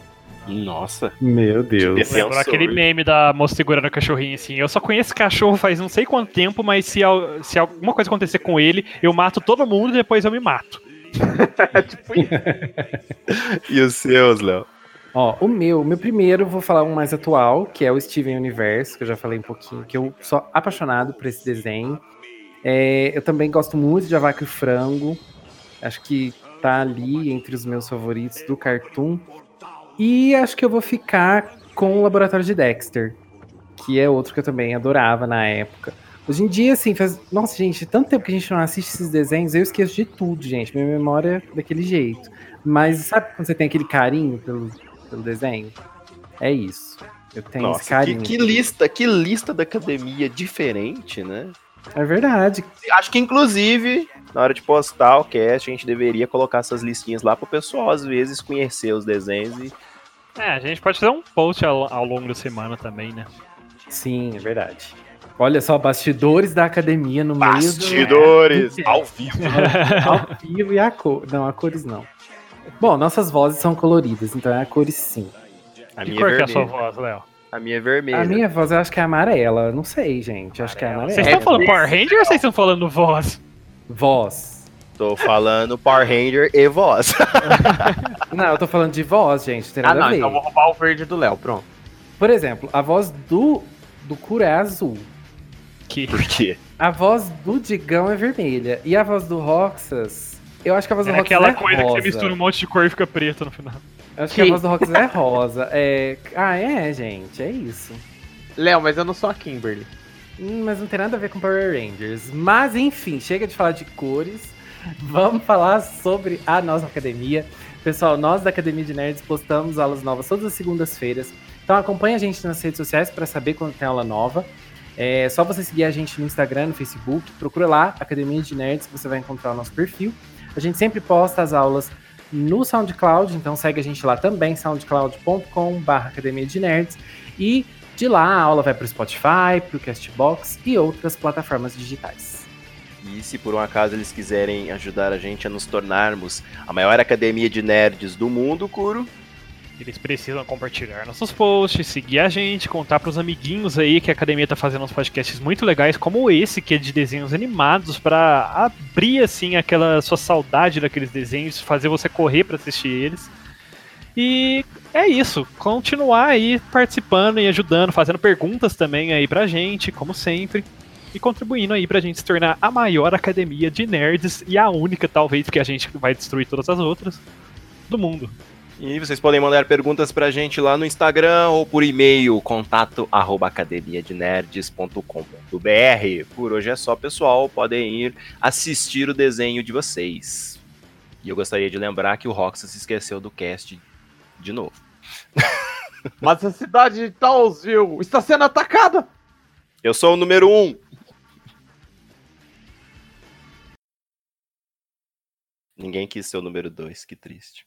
Nossa. Meu Deus. Lembra aquele meme da moça segurando o cachorrinho assim. Eu só conheço cachorro faz não sei quanto tempo, mas se, se alguma coisa acontecer com ele, eu mato todo mundo e depois eu me mato. tipo e os seus, Léo? Ó, o meu, o meu primeiro, vou falar um mais atual, que é o Steven Universe, que eu já falei um pouquinho, que eu sou apaixonado por esse desenho. É, eu também gosto muito de A Vaca e o Frango. Acho que tá ali entre os meus favoritos do Cartoon. E acho que eu vou ficar com o Laboratório de Dexter, que é outro que eu também adorava na época. Hoje em dia, assim, faz. Nossa, gente, tanto tempo que a gente não assiste esses desenhos, eu esqueço de tudo, gente. Minha memória é daquele jeito. Mas sabe quando você tem aquele carinho pelo, pelo desenho? É isso. Eu tenho Nossa, esse carinho. Que, que lista, que lista da academia diferente, né? É verdade. Acho que, inclusive, na hora de postar o cast, a gente deveria colocar essas listinhas lá pro pessoal, às vezes, conhecer os desenhos e. É, a gente pode fazer um post ao, ao longo da semana também, né? Sim, é verdade. Olha só, bastidores da academia no bastidores, meio do... ao vivo. ao vivo e a cor. Não, a cores não. Bom, nossas vozes são coloridas, então é a cores sim. A que cor é, que é a sua voz, Léo? A minha é vermelha. A minha voz eu acho que é amarela. Não sei, gente. Acho que é amarela. Vocês estão falando Power Ranger ou vocês estão falando voz? Voz. Tô falando Power Ranger e voz. não, eu tô falando de voz, gente. Ah, não, então vou roubar o verde do Léo, pronto. Por exemplo, a voz do, do Cura é azul. Que? Por quê? A voz do Digão é vermelha. E a voz do Roxas. Eu acho que a voz do é Roxas aquela é coisa rosa. que você mistura um monte de cor e fica preto no final. Acho que, que a voz do Roxas é rosa. É... Ah, é, gente. É isso. Léo, mas eu não sou a Kimberly. Hum, mas não tem nada a ver com Power Rangers. Mas enfim, chega de falar de cores. Vamos falar sobre a nossa academia. Pessoal, nós da Academia de Nerds postamos aulas novas todas as segundas-feiras. Então acompanhe a gente nas redes sociais para saber quando tem aula nova. É só você seguir a gente no Instagram, no Facebook, procura lá, Academia de Nerds, você vai encontrar o nosso perfil. A gente sempre posta as aulas no SoundCloud, então segue a gente lá também, soundcloud.com.br Academia de Nerds. E de lá a aula vai para o Spotify, para o Castbox e outras plataformas digitais. E se por um acaso eles quiserem ajudar a gente a nos tornarmos a maior academia de nerds do mundo, Kuro, eles precisam compartilhar nossos posts, seguir a gente, contar pros amiguinhos aí que a academia tá fazendo uns podcasts muito legais, como esse que é de desenhos animados, para abrir assim aquela sua saudade daqueles desenhos, fazer você correr para assistir eles. E é isso, continuar aí participando e ajudando, fazendo perguntas também aí pra gente, como sempre, e contribuindo aí pra gente se tornar a maior academia de nerds e a única, talvez, que a gente vai destruir todas as outras do mundo. E vocês podem mandar perguntas pra gente lá no Instagram ou por e-mail, contato arroba academiadenerds.com.br. Por hoje é só, pessoal. Podem ir assistir o desenho de vocês. E eu gostaria de lembrar que o Roxas se esqueceu do cast de novo. Mas a cidade de Townsville está sendo atacada! Eu sou o número um! Ninguém quis ser o número dois, que triste.